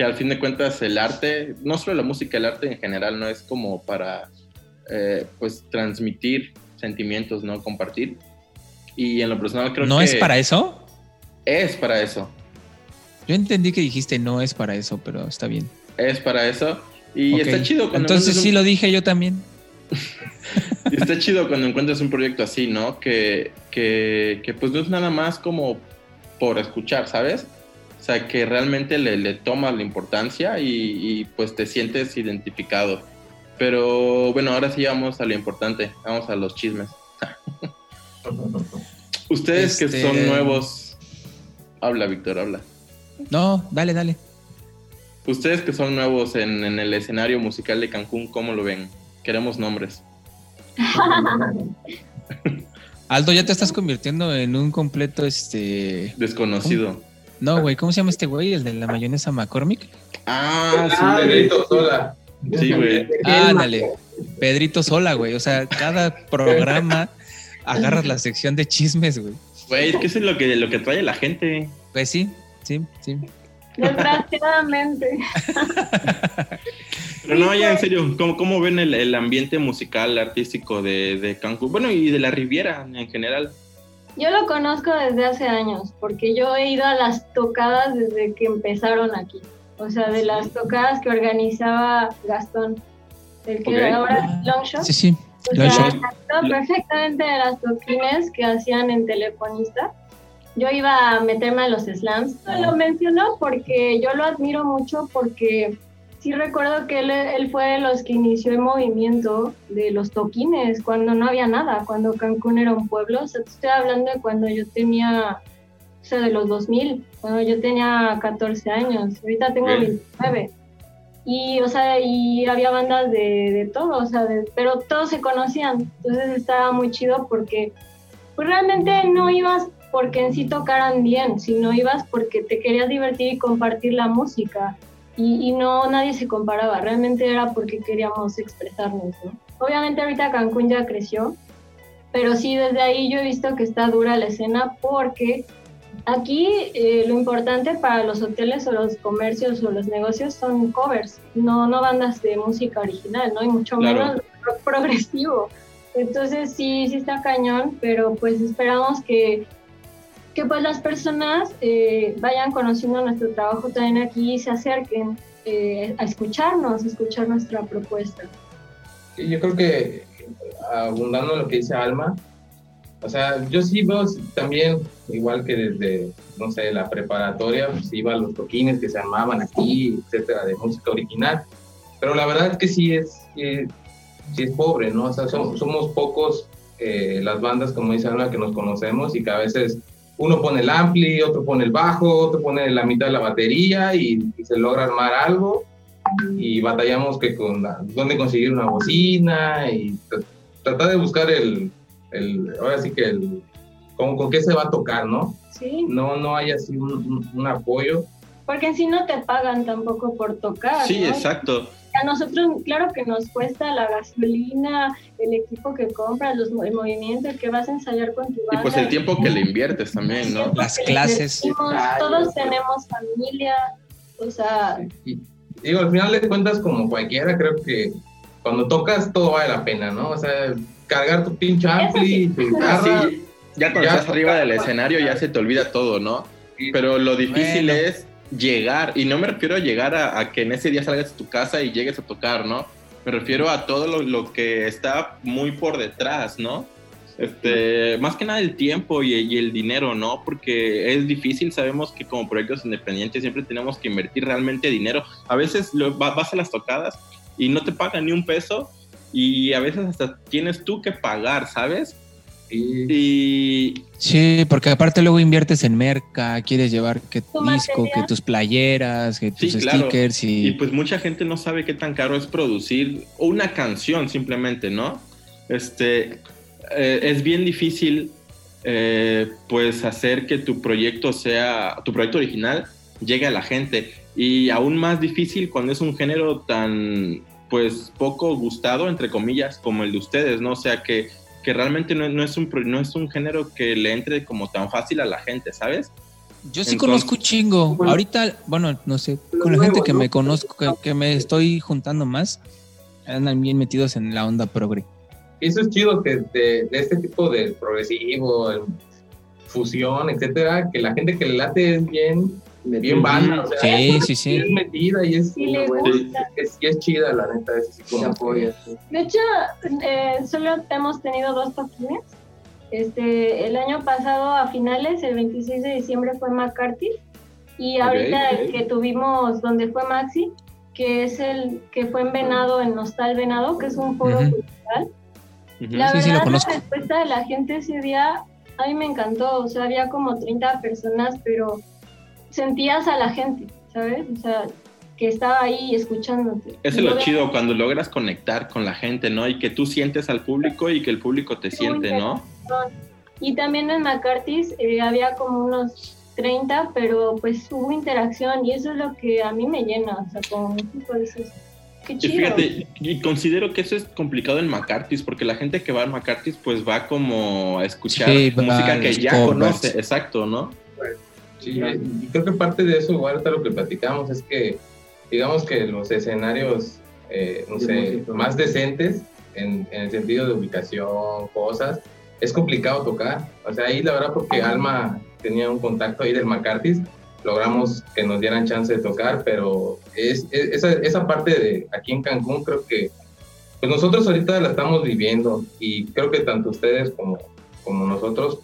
que al fin de cuentas el arte, no solo la música, el arte en general no es como para eh, pues transmitir sentimientos, ¿no? Compartir. Y en lo personal creo ¿No que es para eso? es para eso. Yo entendí que dijiste no es para eso, pero está bien. Es para eso. Y está chido cuando Entonces sí lo dije yo también. Y está chido cuando encuentras un proyecto así, ¿no? Que, que, que, pues no es nada más como por escuchar, ¿sabes? O sea, que realmente le, le tomas la importancia y, y, pues te sientes identificado. Pero bueno, ahora sí vamos a lo importante, vamos a los chismes. Ustedes que Este- son nuevos, habla Víctor, habla. No, dale, dale. Ustedes que son nuevos en, en el escenario musical de Cancún, ¿cómo lo ven? Queremos nombres. Aldo, ya te estás convirtiendo en un completo, este... Desconocido. No, güey, ¿cómo se llama este güey? El de la mayonesa McCormick. Ah, sí. Ah, Pedrito Sola. Sí, güey. Ándale. Pedrito Sola, güey. O sea, cada programa agarras la sección de chismes, güey. Güey, es que eso es lo que, lo que trae la gente. Pues sí, sí, sí. Desgraciadamente. Pero no, ya en serio, ¿cómo, cómo ven el, el ambiente musical, artístico de, de Cancún? Bueno, y de la Riviera en general. Yo lo conozco desde hace años, porque yo he ido a las tocadas desde que empezaron aquí. O sea, de las tocadas que organizaba Gastón, el que Ok. ahora es Longshot. Sí, sí. O sea, perfectamente de las toquines que hacían en Telefonista. Yo iba a meterme a los slams. Lo menciono porque yo lo admiro mucho porque sí recuerdo que él, él fue de los que inició el movimiento de los toquines, cuando no había nada, cuando Cancún era un pueblo. O sea, te estoy hablando de cuando yo tenía, o sea, de los 2000, cuando yo tenía 14 años. Ahorita tengo Ok. 29. Y, o sea, y había bandas de, de todo, o sea, de- pero todos se conocían. Entonces estaba muy chido porque pues realmente no ibas porque en sí tocaran bien, sino ibas porque te querías divertir y compartir la música. Y, y no, nadie se comparaba, realmente era porque queríamos expresarnos, ¿no? Obviamente ahorita Cancún ya creció, pero sí, desde ahí yo he visto que está dura la escena porque aquí eh, lo importante para los hoteles o los comercios o los negocios son covers, no, no bandas de música original, ¿no? Y mucho Claro. menos rock progresivo. Entonces sí, sí está cañón, pero pues esperamos que, que pues las personas eh, vayan conociendo nuestro trabajo también aquí y se acerquen eh, a escucharnos, a escuchar nuestra propuesta. Yo creo que abundando en lo que dice Alma, o sea, yo sí veo también, igual que desde, no sé, la preparatoria, pues iba a los toquines que se armaban aquí, etcétera, de música original. Pero la verdad es que sí es, sí, sí es pobre, ¿no? O sea, som- somos pocos eh, las bandas, como dice Alma, que nos conocemos y que a veces uno pone el ampli, otro pone el bajo, otro pone la mitad de la batería y, y se logra armar algo y batallamos que con la- dónde conseguir una bocina y tr- tratar de buscar el, el ahora sí que el con, con qué se va a tocar, ¿no? Sí, No no hay así un, un- un apoyo. Porque en sí no te pagan tampoco por tocar. Sí, ¿no? exacto. A nosotros, claro que nos cuesta la gasolina, el equipo que compras, los, mo- el movimiento, el que vas a ensayar con tu Y banda. pues el tiempo que le inviertes también, ¿no? Las clases. Todos tenemos familia, o sea, Y digo, al final de cuentas, como cualquiera, creo que cuando tocas todo vale la pena, ¿no? O sea, cargar tu pinche ampli, tu guitarra. Sí, ya cuando Ya estás arriba del escenario ya se te olvida todo, ¿no? Pero lo difícil Bueno. es llegar, y no me refiero a llegar a, que en ese día salgas de tu casa y llegues a tocar, ¿no? Me refiero a todo lo, lo que está muy por detrás, ¿no? Este, más que nada el tiempo y, y el dinero, ¿no? Porque es difícil, sabemos que como proyectos independientes siempre tenemos que invertir realmente dinero. A veces lo- va- vas a las tocadas y no te pagan ni un peso y a veces hasta tienes tú que pagar, ¿sabes? Y, Sí, porque aparte luego inviertes en merca, quieres llevar que Tu disco, material. que tus playeras, que tus Sí, claro. stickers y, Y pues mucha gente no sabe qué tan caro es producir una canción simplemente, ¿no? Este, eh, es bien difícil eh, pues hacer que tu proyecto sea, tu proyecto original llegue a la gente y aún más difícil cuando es un género tan pues poco gustado entre comillas como el de ustedes, ¿no? O sea que, que realmente no, no es un, no es un género que le entre como tan fácil a la gente, ¿sabes? Yo sí Entonces- conozco un chingo. Bueno. Ahorita, bueno, no sé, con la nuevo, gente que ¿no? me conozco, que, que me estoy juntando más, andan bien metidos en la onda progre. eso es chido que de, de este tipo de progresivo, el fusión, etcétera, que la gente que le late es bien, bien banda, o sea, Sí, sí, y sí. es metida y es, bueno. gusta. es, y es chida, la neta, es así como apoya. sí. De hecho, eh, solo hemos tenido dos toquines. Este, el año pasado, a finales, el 26 de diciembre, fue McCarthy. Y ahorita el ok. que tuvimos, donde fue Maxi, que es el que fue en Venado, en Nostal Venado, que es un foro Ujú. cultural. Ujú. La Sí, sí, lo verdad, conozco. la respuesta de la gente ese día, a mí me encantó. O sea, había como 30 personas, pero sentías a la gente, ¿sabes? O sea, que estaba ahí escuchándote. Eso Y es lo chido cuando logras conectar con la gente, ¿no? Y que tú sientes al público y que el público te siente, ¿no? Y también en McCarthy's eh, había como unos 30, pero pues hubo interacción y eso es lo que a mí me llena. O sea, como músico dices, qué Y chido. fíjate, y considero que eso es complicado en McCarthy's, porque la gente que va a McCarthy's pues va como a escuchar Sí, música que ya conoce, exacto, ¿no? Sí, y creo que parte de eso, igual ahorita lo que platicamos, es que digamos que los escenarios, eh, no sé, más decentes, en, en el sentido de ubicación, cosas, es complicado tocar. O sea, ahí la verdad, porque Alma tenía un contacto ahí del McCarthy's, logramos que nos dieran chance de tocar, pero es, es- esa, esa parte de aquí en Cancún creo que pues nosotros ahorita la estamos viviendo y creo que tanto ustedes como, como nosotros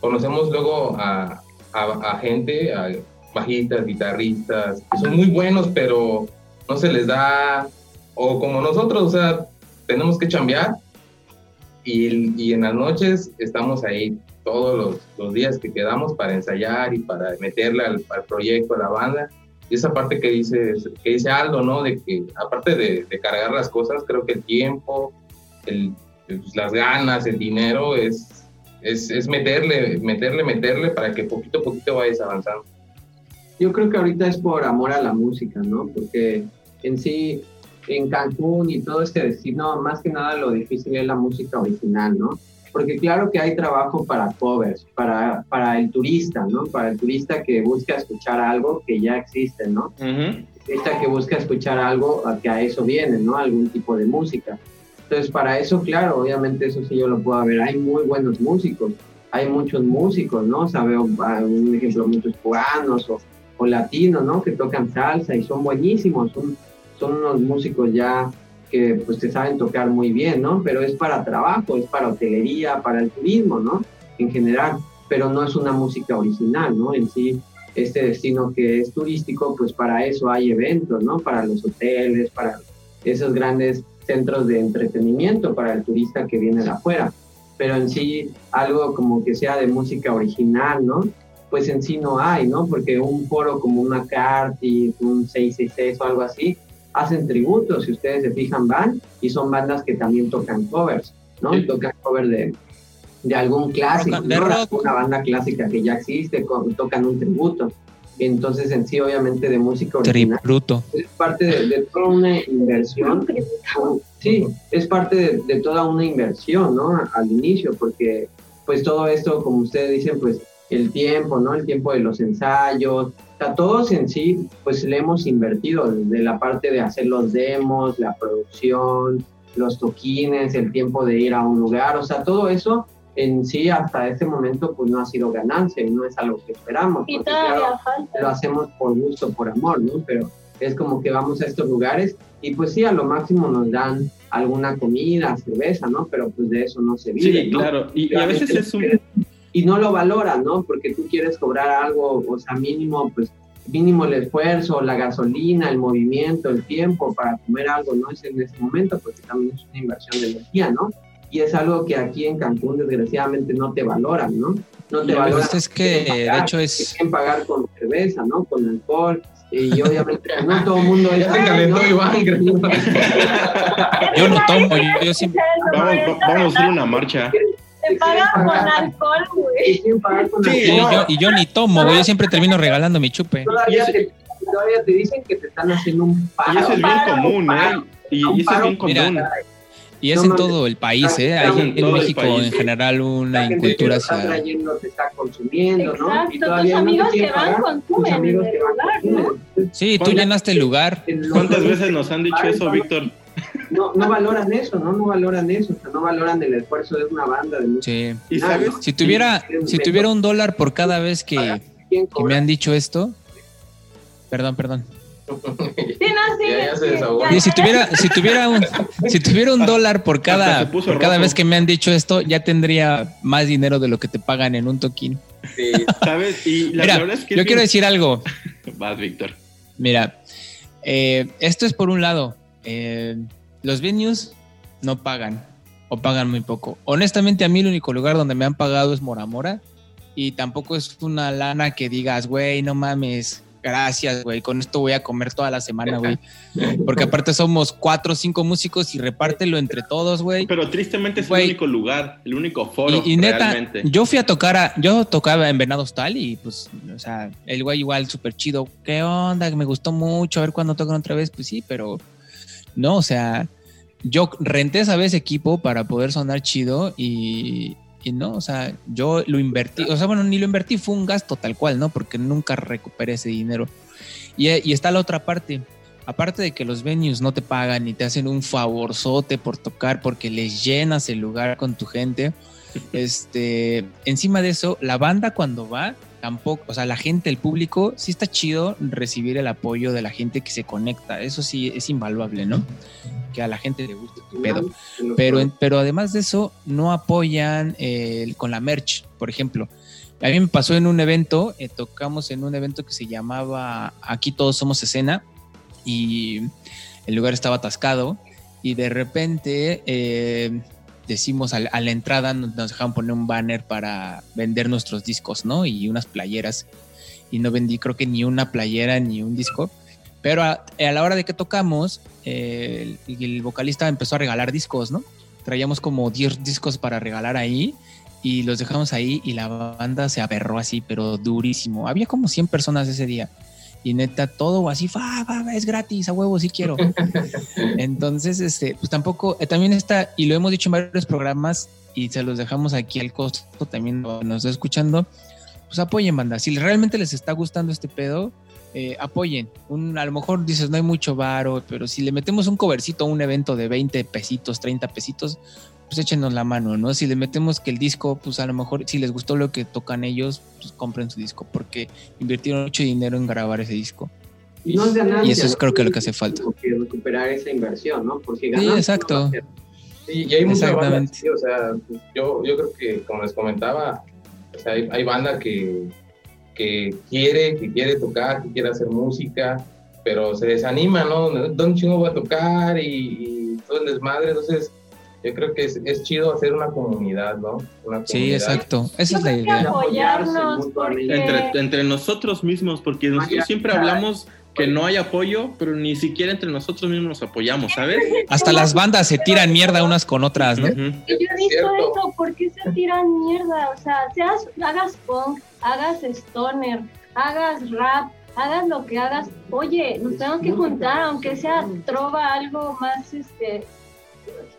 conocemos luego a, a, gente, a bajistas, guitarristas, que son muy buenos, pero no se les da, o como nosotros, o sea, tenemos que chambear y, y en las noches estamos ahí todos los, los días que quedamos para ensayar y para meterle al, al proyecto, a la banda. Y esa parte que dice, que dice Aldo, ¿no? De que aparte de, de cargar las cosas, creo que el tiempo, el, pues, las ganas, el dinero, es, es, es meterle, meterle, meterle para que poquito a poquito vayas avanzando. Yo creo que ahorita es por amor a la música, ¿no? Porque en sí, en Cancún y todo este destino, más que nada lo difícil es la música original, ¿no? Porque claro que hay trabajo para covers, para, para el turista, ¿no? Para el turista que busca escuchar algo que ya existe, ¿no? Turista que busca escuchar algo a que a eso viene, ¿no? Algún tipo de música. Entonces, para eso, claro, obviamente eso sí yo lo puedo ver. Hay muy buenos músicos, hay muchos músicos, ¿no? O sea, ah, un ejemplo, muchos cubanos o, o latinos, ¿no? Que tocan salsa y son buenísimos, son, son unos músicos ya que pues te saben tocar muy bien, ¿no? Pero es para trabajo, es para hotelería, para el turismo, ¿no? En general, pero no es una música original, ¿no? En sí, este destino que es turístico, pues para eso hay eventos, ¿no? Para los hoteles, para esos grandes centros de entretenimiento para el turista que viene de afuera. Pero en sí, algo como que sea de música original, ¿no? Pues en sí no hay, ¿no? Porque un foro como una McCarthy, un 666 o algo así, hacen tributos, si ustedes se fijan, van y son bandas que también tocan covers, ¿no? Sí. Tocan cover de, de algún clásico, de ¿no? rock. una banda clásica que ya existe, tocan un tributo. Entonces, en sí, obviamente, de música original, Tributo. es parte de, de toda una inversión. Sí, es parte de, de toda una inversión, ¿no? Al inicio, porque pues todo esto, como ustedes dicen, pues el tiempo, ¿no? El tiempo de los ensayos, o sea, todos en sí, pues le hemos invertido desde la parte de hacer los demos, la producción, los toquines, el tiempo de ir a un lugar, o sea, todo eso en sí hasta este momento pues no ha sido ganancia y no es algo que esperamos. Y porque, todavía claro, falta. lo hacemos por gusto, por amor, ¿no? Pero es como que vamos a estos lugares y pues sí, a lo máximo nos dan alguna comida, cerveza, ¿no? Pero pues de eso no se vive, Sí, ¿no? claro. Y, y a veces es un... Y no lo valoran, ¿no? Porque tú quieres cobrar algo, o sea, mínimo, pues mínimo el esfuerzo, la gasolina, el movimiento, el tiempo para comer algo, ¿no? Es en ese momento, porque también es una inversión de energía, ¿no? Y es algo que aquí en Cancún desgraciadamente no te valoran, ¿no? No te Y valoran. Es que, quieren de pagar, hecho, es- Quieren pagar con cerveza, ¿no? Con alcohol. Y obviamente no todo el mundo es Ya se calentó ¿no? Iván. Yo no tomo, yo, yo siempre. Vamos, va- vamos a hacer una marcha. Te pagan con alcohol, güey. Pagar Sí, Y alcohol. yo, y yo ni tomo, güey. Yo siempre termino regalando mi chupe. Todavía, Y te, todavía te dicen que te están haciendo un paro. Y eso es bien común, ¿eh? Y, y eso es bien Mira, común. Y es No en todo el país, ¿eh? Hay en México en general una incultura está hacia. trayendo te está consumiendo, ¿no? Exacto, Y tus todavía amigos que van consumen. Sí, tú ¿Cuántas- llenaste el lugar. ¿Cuántas veces nos han dicho eso, Víctor? No, no valoran eso, ¿no? No valoran eso, o sea, no valoran el esfuerzo de una banda de música. Sí. ¿Y sabes? Si tuviera, si tuviera un dólar por cada vez que, me han dicho esto. Perdón, perdón. Sí, no, sí. Ya- ya se sí, desahogó. ya, Sí, si tuviera, si tuviera un, si tuviera un dólar por cada, por cada rojo. vez que me han dicho esto, ya tendría más dinero de lo que te pagan en un toquín. Sí, ¿Sabes? Y la, Mira, la verdad es que yo quiero decir algo. Vas, Víctor. Mira, eh, esto es por un lado. eh, los venues no pagan o pagan muy poco. Honestamente, a mí el único lugar donde me han pagado es Mora Mora y tampoco es una lana que digas, güey, no mames, gracias, güey, con esto voy a comer toda la semana, güey. Porque aparte somos cuatro o cinco músicos y repártelo entre todos, güey. Pero tristemente es el único lugar, el único foro. Y, y neta, realmente. yo fui a tocar a, yo tocaba en Venados Tal y pues, o sea, el güey igual súper chido. ¿Qué onda? Me gustó mucho, a ver cuándo tocan otra vez. Pues sí, pero no, o sea, yo renté esa vez equipo para poder sonar chido y, y no, o sea, yo lo invertí, o sea, bueno, ni lo invertí, fue un gasto tal cual, ¿no? Porque nunca recuperé ese dinero. Y, y está la otra parte. Aparte de que los venues no te pagan y te hacen un favorzote por tocar porque les llenas el lugar con tu gente, este, encima de eso, la banda cuando va, tampoco, o sea, la gente, el público, sí está chido recibir el apoyo de la gente que se conecta. Eso sí es invaluable, ¿no? Que a la gente le guste tu pedo. Pero, pero además de eso, no apoyan eh, con la merch, por ejemplo. A mí me pasó en un evento, eh, tocamos en un evento que se llamaba Aquí todos somos escena, y el lugar estaba atascado y de repente eh, decimos a, la entrada nos, dejaban poner un banner para vender nuestros discos, ¿no? Y unas playeras y no vendí creo que ni una playera ni un disco. Pero a, la hora de que tocamos, el, el vocalista empezó a regalar discos, ¿no? Traíamos como 10 discos para regalar ahí y los dejamos ahí y la banda se aberró así, pero durísimo. Había como 100 personas ese día y neta todo así, fa, es gratis, a huevo, sí quiero. Entonces, este, pues tampoco, eh, también está, y lo hemos dicho en varios programas y se los dejamos aquí al costo, también nos está escuchando, pues apoyen, banda. Si realmente les está gustando este pedo, eh, apoyen. Un, a lo mejor dices, no hay mucho varo, pero si le metemos un covercito a un evento de 20 pesitos, 30 pesitos, pues échenos la mano, ¿no? Si le metemos que el disco, pues a lo mejor si les gustó lo que tocan ellos, pues compren su disco, porque invirtieron mucho dinero en grabar ese disco. Y no es ganancia, Y eso es ¿no? creo que lo que hace falta. Que recuperar esa inversión, ¿no? Porque Sí, ganar. exacto. Sí, y hay mucha banda, Exactamente. sí, o sea, yo, yo creo que, como les comentaba, o sea, hay, hay banda que, que quiere, que quiere tocar, que quiere hacer música, pero se desanima, ¿no? ¿Dónde chingo voy a tocar? Y, y todo el desmadre, entonces yo creo que es, es chido hacer una comunidad, ¿no? Una Sí, exacto. Esa Yo es la idea. apoyarnos porque Entre, entre nosotros mismos, porque nosotros siempre hablamos que no hay apoyo, pero ni siquiera entre nosotros mismos nos apoyamos, ¿sabes? Hasta las bandas se tiran mierda unas con otras, ¿no? Y yo he visto cierto. eso, ¿por qué se tiran mierda? O sea, seas, hagas punk, hagas stoner, hagas rap, hagas lo que hagas. Oye, nos tenemos que juntar, aunque sea trova, algo más, este,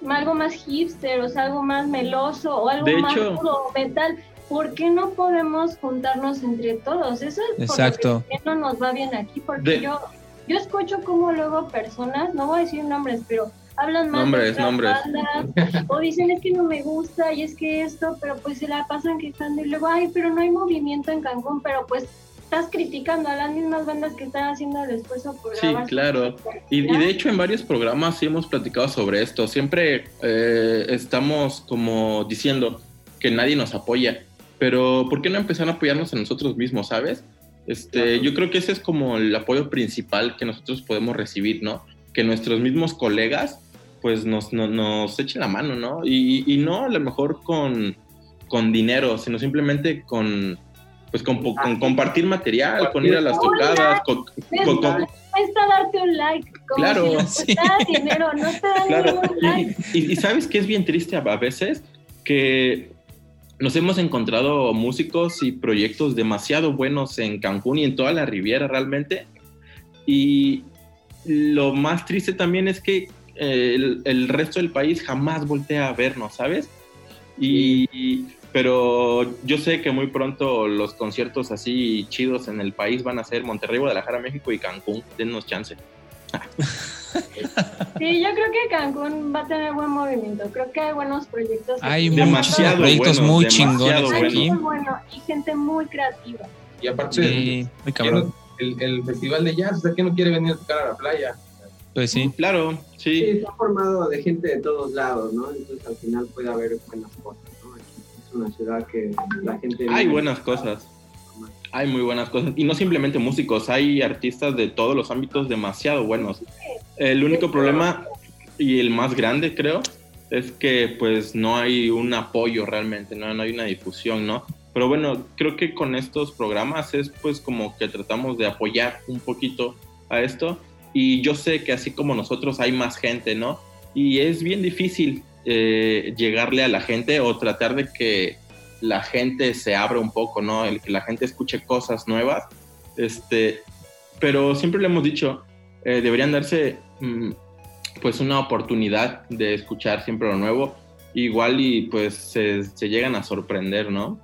algo más hipster, o sea, algo más meloso, o algo De más hecho- puro metal. ¿Por qué no podemos juntarnos entre todos? Eso es Exacto. porque no nos va bien aquí, porque De- yo, yo escucho como luego personas, no voy a decir nombres, pero hablan más Nombres, de nombres. bandas, o dicen es que no me gusta y es que esto, pero pues se la pasan quejando y luego, ay, pero no hay movimiento en Cancún, pero pues estás criticando a las mismas bandas que están haciendo el esfuerzo por Sí, grabar claro. Y, de hecho en varios programas sí hemos platicado sobre esto. Siempre eh, estamos como diciendo que nadie nos apoya, pero ¿por qué no empezar a apoyarnos a nosotros mismos, sabes? Este, Yo creo que ese es como el apoyo principal que nosotros podemos recibir, ¿no? Que nuestros mismos colegas pues nos, no- nos echen la mano, ¿no? Y, y no a lo mejor con, con dinero, sino simplemente con, pues con, con compartir material, con ir a las tocadas, con- con- con- No cuesta darte un like, como Claro. si costara dinero, no te dan Claro, ningún like. y, y- y sabes que es bien triste a veces que nos hemos encontrado músicos y proyectos demasiado buenos en Cancún y en toda la Riviera realmente. Y lo más triste también es que eh, el, el resto del país jamás voltea a vernos, ¿sabes? Y, pero yo sé que muy pronto los conciertos así chidos en el país van a ser Monterrey, Guadalajara, México y Cancún. Denos chance. Sí, yo creo que Cancún va a tener buen movimiento. Creo que hay buenos proyectos. Hay aquí. Demasiado muchos proyectos buenos, muy demasiado chingones Hay aquí. muy bueno y gente muy creativa. Y aparte, Sí, muy ¿quién cabrón. el, el festival de jazz, o sea, ¿quién no quiere venir a tocar a la playa? Pues sí. Claro, Sí, sí. está formado de gente de todos lados, ¿no? Entonces al final puede haber buenas cosas, Es una ciudad que la gente... Hay buenas cosas. Hay muy buenas cosas. Y no simplemente músicos, hay artistas de todos los ámbitos demasiado buenos. El único problema, y el más grande creo, es que pues no hay un apoyo realmente, no, no hay una difusión, ¿no? Pero bueno, creo que con estos programas es pues como que tratamos de apoyar un poquito a esto. Y yo sé que así como nosotros hay más gente, ¿no? Y es bien difícil eh, llegarle a la gente o tratar de que la gente se abra un poco, ¿no? El que la gente escuche cosas nuevas. Este, pero siempre le hemos dicho, eh, deberían darse mm, pues una oportunidad de escuchar siempre lo nuevo. Igual y pues se, se llegan a sorprender, ¿no?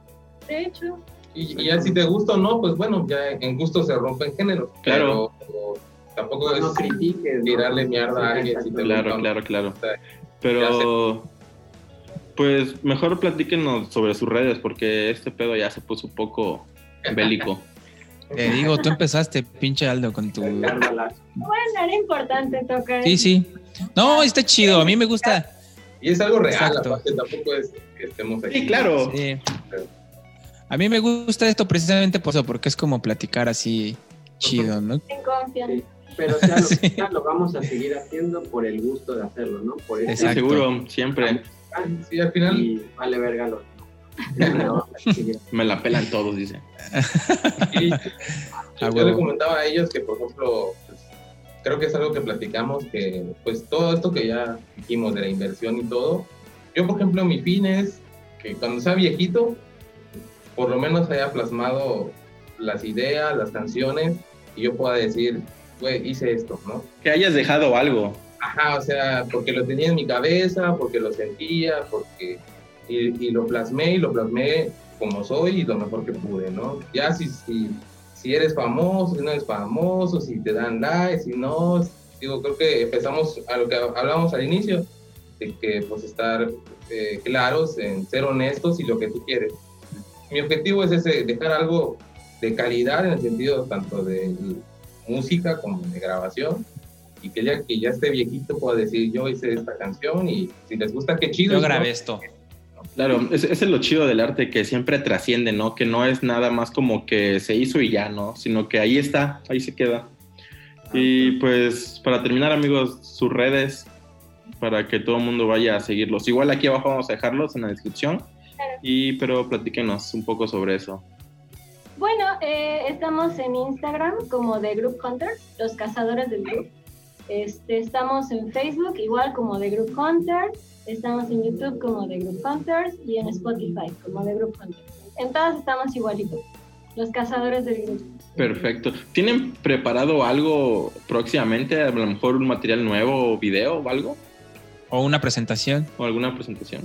De hecho, Y, y ya si te gusta o no, pues bueno, ya en gusto se rompen géneros. Claro. Pero tampoco No es critiques, ¿no? tirarle mierda a alguien si te Claro, gusta. claro, claro. sea, Pero pues mejor platíquenos sobre sus redes porque este pedo ya se puso un poco bélico. Te digo, tú empezaste, pinche Aldo, con tu. Bueno, era importante tocar. Sí, sí. No, está chido. A mí me gusta. Y es algo real, Exacto. aparte tampoco es que estemos aquí. Sí, claro. Sí. A mí me gusta esto precisamente por eso, porque es como platicar así chido, ¿no? En confianza. Pero sea lo que Sí. sea, lo vamos a seguir haciendo por el gusto de hacerlo, ¿no? Por Sí, eso Exacto. seguro, siempre. Sí, al final, y vale verga no. Lo. Me la pelan todos, dice. Ah, yo le comentaba a ellos que, por ejemplo, pues, creo que es algo que platicamos, que pues todo esto que ya dijimos de la inversión y todo, yo, por ejemplo, mi fin es que cuando sea viejito, por lo menos haya plasmado las ideas, las canciones, y yo pueda decir, güey, hice esto, ¿no? Que hayas dejado algo. Ajá, o sea, porque lo tenía en mi cabeza, porque lo sentía, porque... Y, y lo plasmé y lo plasmé como soy y lo mejor que pude, ¿no? Ya si, si, si eres famoso, si no eres famoso, si te dan like, si no, digo, creo que empezamos a lo que hablamos al inicio, de que pues estar eh, claros en ser honestos y lo que tú quieres. Mi objetivo es ese, dejar algo de calidad en el sentido tanto de música como de grabación y que ya que ya esté viejito pueda decir yo hice esta canción y si les gusta qué chido Yo no, grabé esto. Claro, ese ese es lo chido del arte que siempre trasciende, ¿no? Que no es nada más como que se hizo y ya, ¿no? Sino que ahí está, ahí se queda. Y pues para terminar, amigos, sus redes para que todo el mundo vaya a seguirlos. Igual aquí abajo vamos a dejarlos en la descripción. Y pero platíquenos un poco sobre eso. Bueno, eh, estamos en Instagram como The Group Hunters, los cazadores del grupo. Este, estamos en Facebook igual como The Group Hunters. Estamos en YouTube como The Group Hunters y en Spotify como The Group Hunters. En todas estamos igualitos. Los cazadores del grupo. Perfecto. ¿Tienen preparado algo próximamente? A lo mejor un material nuevo o video o algo? O una presentación. ¿O alguna presentación?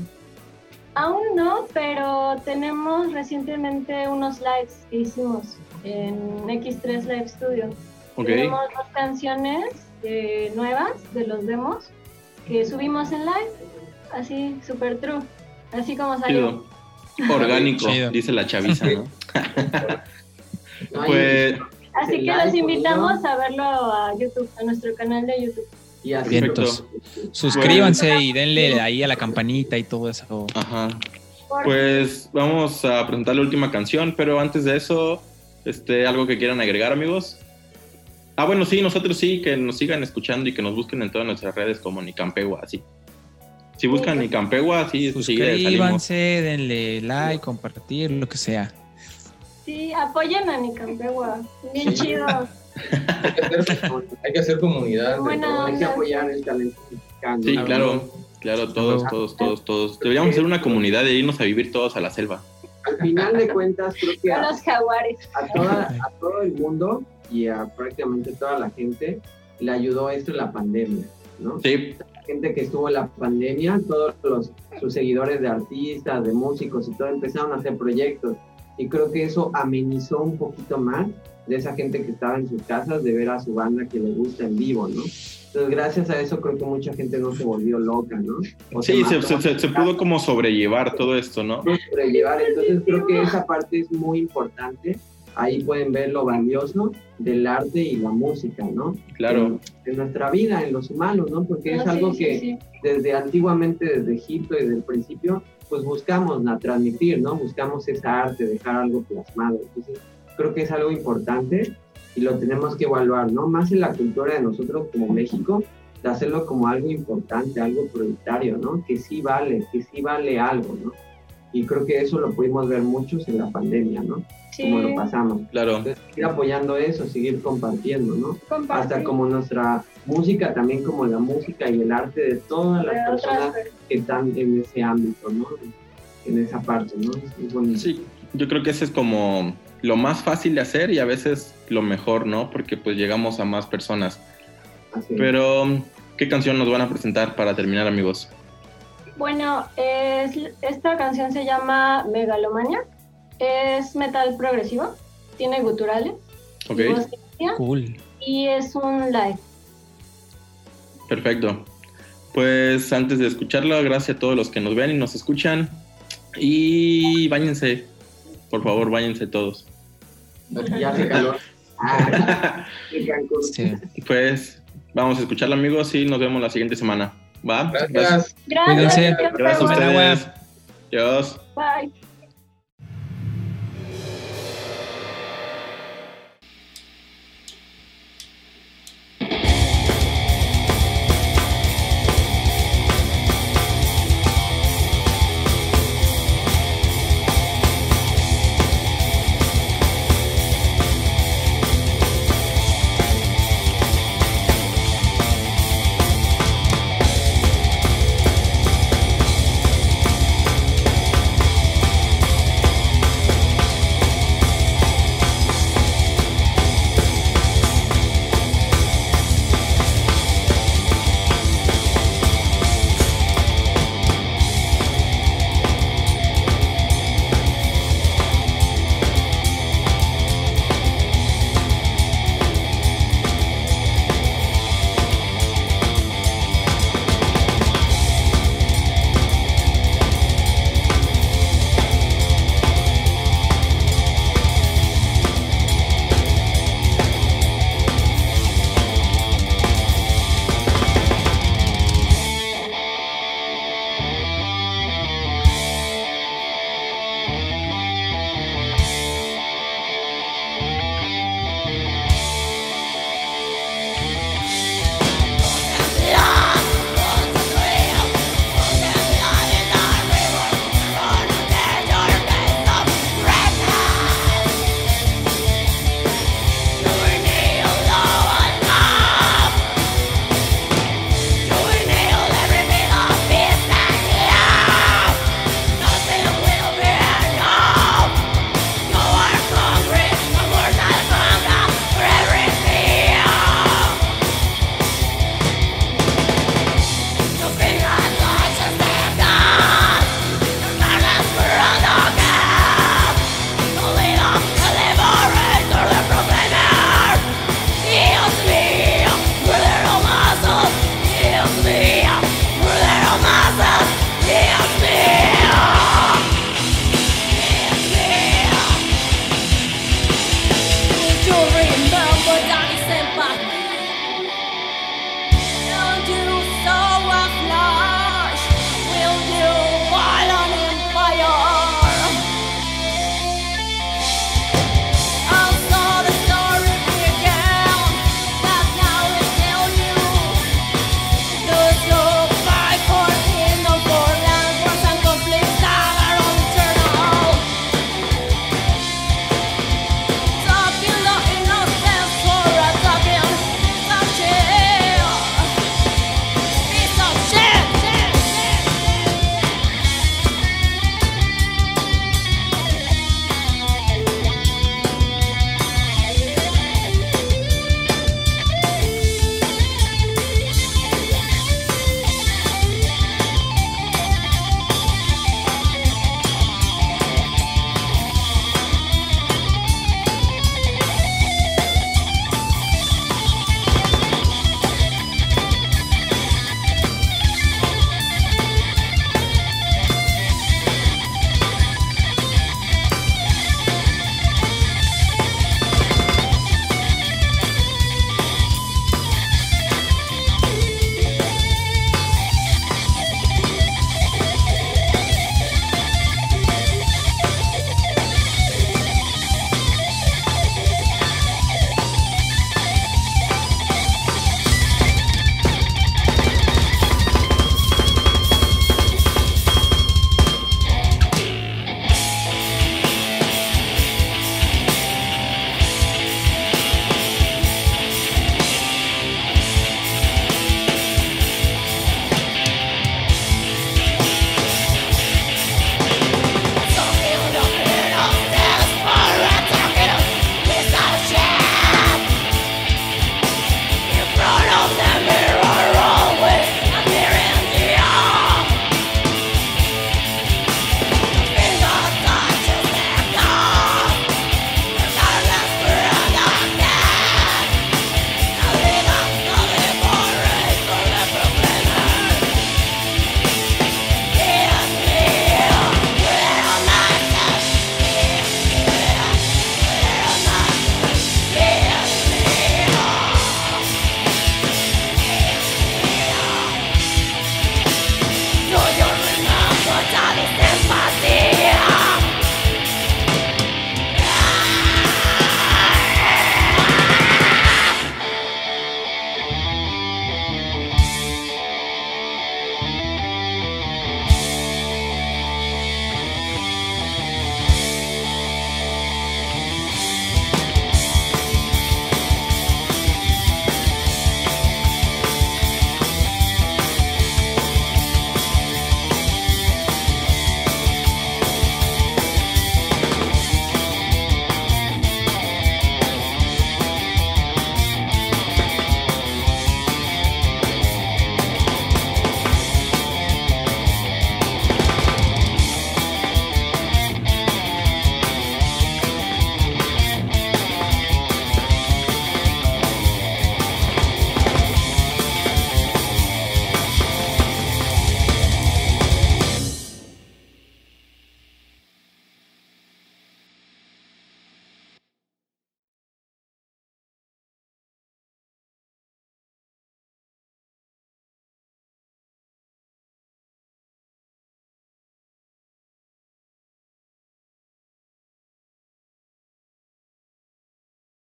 Aún no, pero tenemos recientemente unos lives que hicimos en X3 Live Studio. Ok. Tenemos dos canciones eh, nuevas de los demos que subimos en live, así, super true, así como salió. Chido. Orgánico, Chido. dice la chaviza, ¿no? Pues Así que los invitamos a verlo a YouTube, a nuestro canal de YouTube. Y así Vientos. Suscríbanse y denle ahí a la campanita y todo eso. Ajá. Pues vamos a presentar la última canción, pero antes de eso, este, algo que quieran agregar, amigos. Ah, bueno, sí, nosotros sí, que nos sigan escuchando y que nos busquen en todas nuestras redes como Nicampegua, así. Si buscan Nicampegua, sí. Suscríbanse, denle like, compartir, lo que sea. Sí, apoyen a Nicampegua, bien chido. Hay, que hacer, hay que hacer comunidad. hay que apoyar el talento mexicano. Sí, claro, claro, todos, todos, todos, todos. Deberíamos ser una comunidad de irnos a vivir todos a la selva. Al final de cuentas, creo que A a, los jaguares. a toda- a todo el mundo y a prácticamente toda la gente le ayudó esto la pandemia, ¿no? Sí, La gente que estuvo en la pandemia, todos los, sus seguidores de artistas, de músicos y todo empezaron a hacer proyectos. Y creo que eso amenizó un poquito más de esa gente que estaba en sus casas de ver a su banda que le gusta en vivo, ¿no? Entonces, gracias a eso creo que mucha gente no se volvió loca, ¿no? O sí, se, se- se- se pudo como sobrellevar todo esto, ¿no? sobrellevar. Entonces creo que esa parte es muy importante. Ahí pueden ver lo valioso del arte y la música, ¿no? Claro, En, en nuestra vida, en los humanos, ¿no? Porque es Ah, sí, algo sí, que sí. desde antiguamente, desde Egipto y desde el principio, pues buscamos na- transmitir, ¿no? Buscamos esa arte, dejar algo plasmado. Entonces creo que es algo importante y lo tenemos que evaluar, ¿no? Más en la cultura de nosotros como México, de hacerlo como algo importante, algo prioritario, ¿no? Que sí vale, que sí vale algo, ¿no? Y creo que eso lo pudimos ver muchos en la pandemia, ¿no? Sí, Como lo pasamos. claro. Entonces, seguir apoyando eso, seguir compartiendo, ¿no? compartir Hasta como nuestra música, también como la música y el arte de todas de las otras personas personas. Que están en ese ámbito, ¿no? En esa parte, ¿no? Es, es bonito. Sí, yo creo que ese es como lo más fácil de hacer y a veces lo mejor, ¿no? Porque pues llegamos a más personas. Así. Pero, ¿qué canción nos van a presentar para terminar, amigos? Bueno, es, esta canción se llama Megalomania. Es metal progresivo, tiene guturales Ok, Cool. y es un live. perfecto. Pues antes de escucharlo, gracias a todos los que nos ven y nos escuchan. Y váyanse, por favor, váyanse todos. Ya hace calor. Sí. Pues vamos a escucharlo, amigos, y nos vemos la siguiente semana. ¿Va? Gracias. Gracias. Nicampegua. Gracias a ustedes. Adiós. Bye.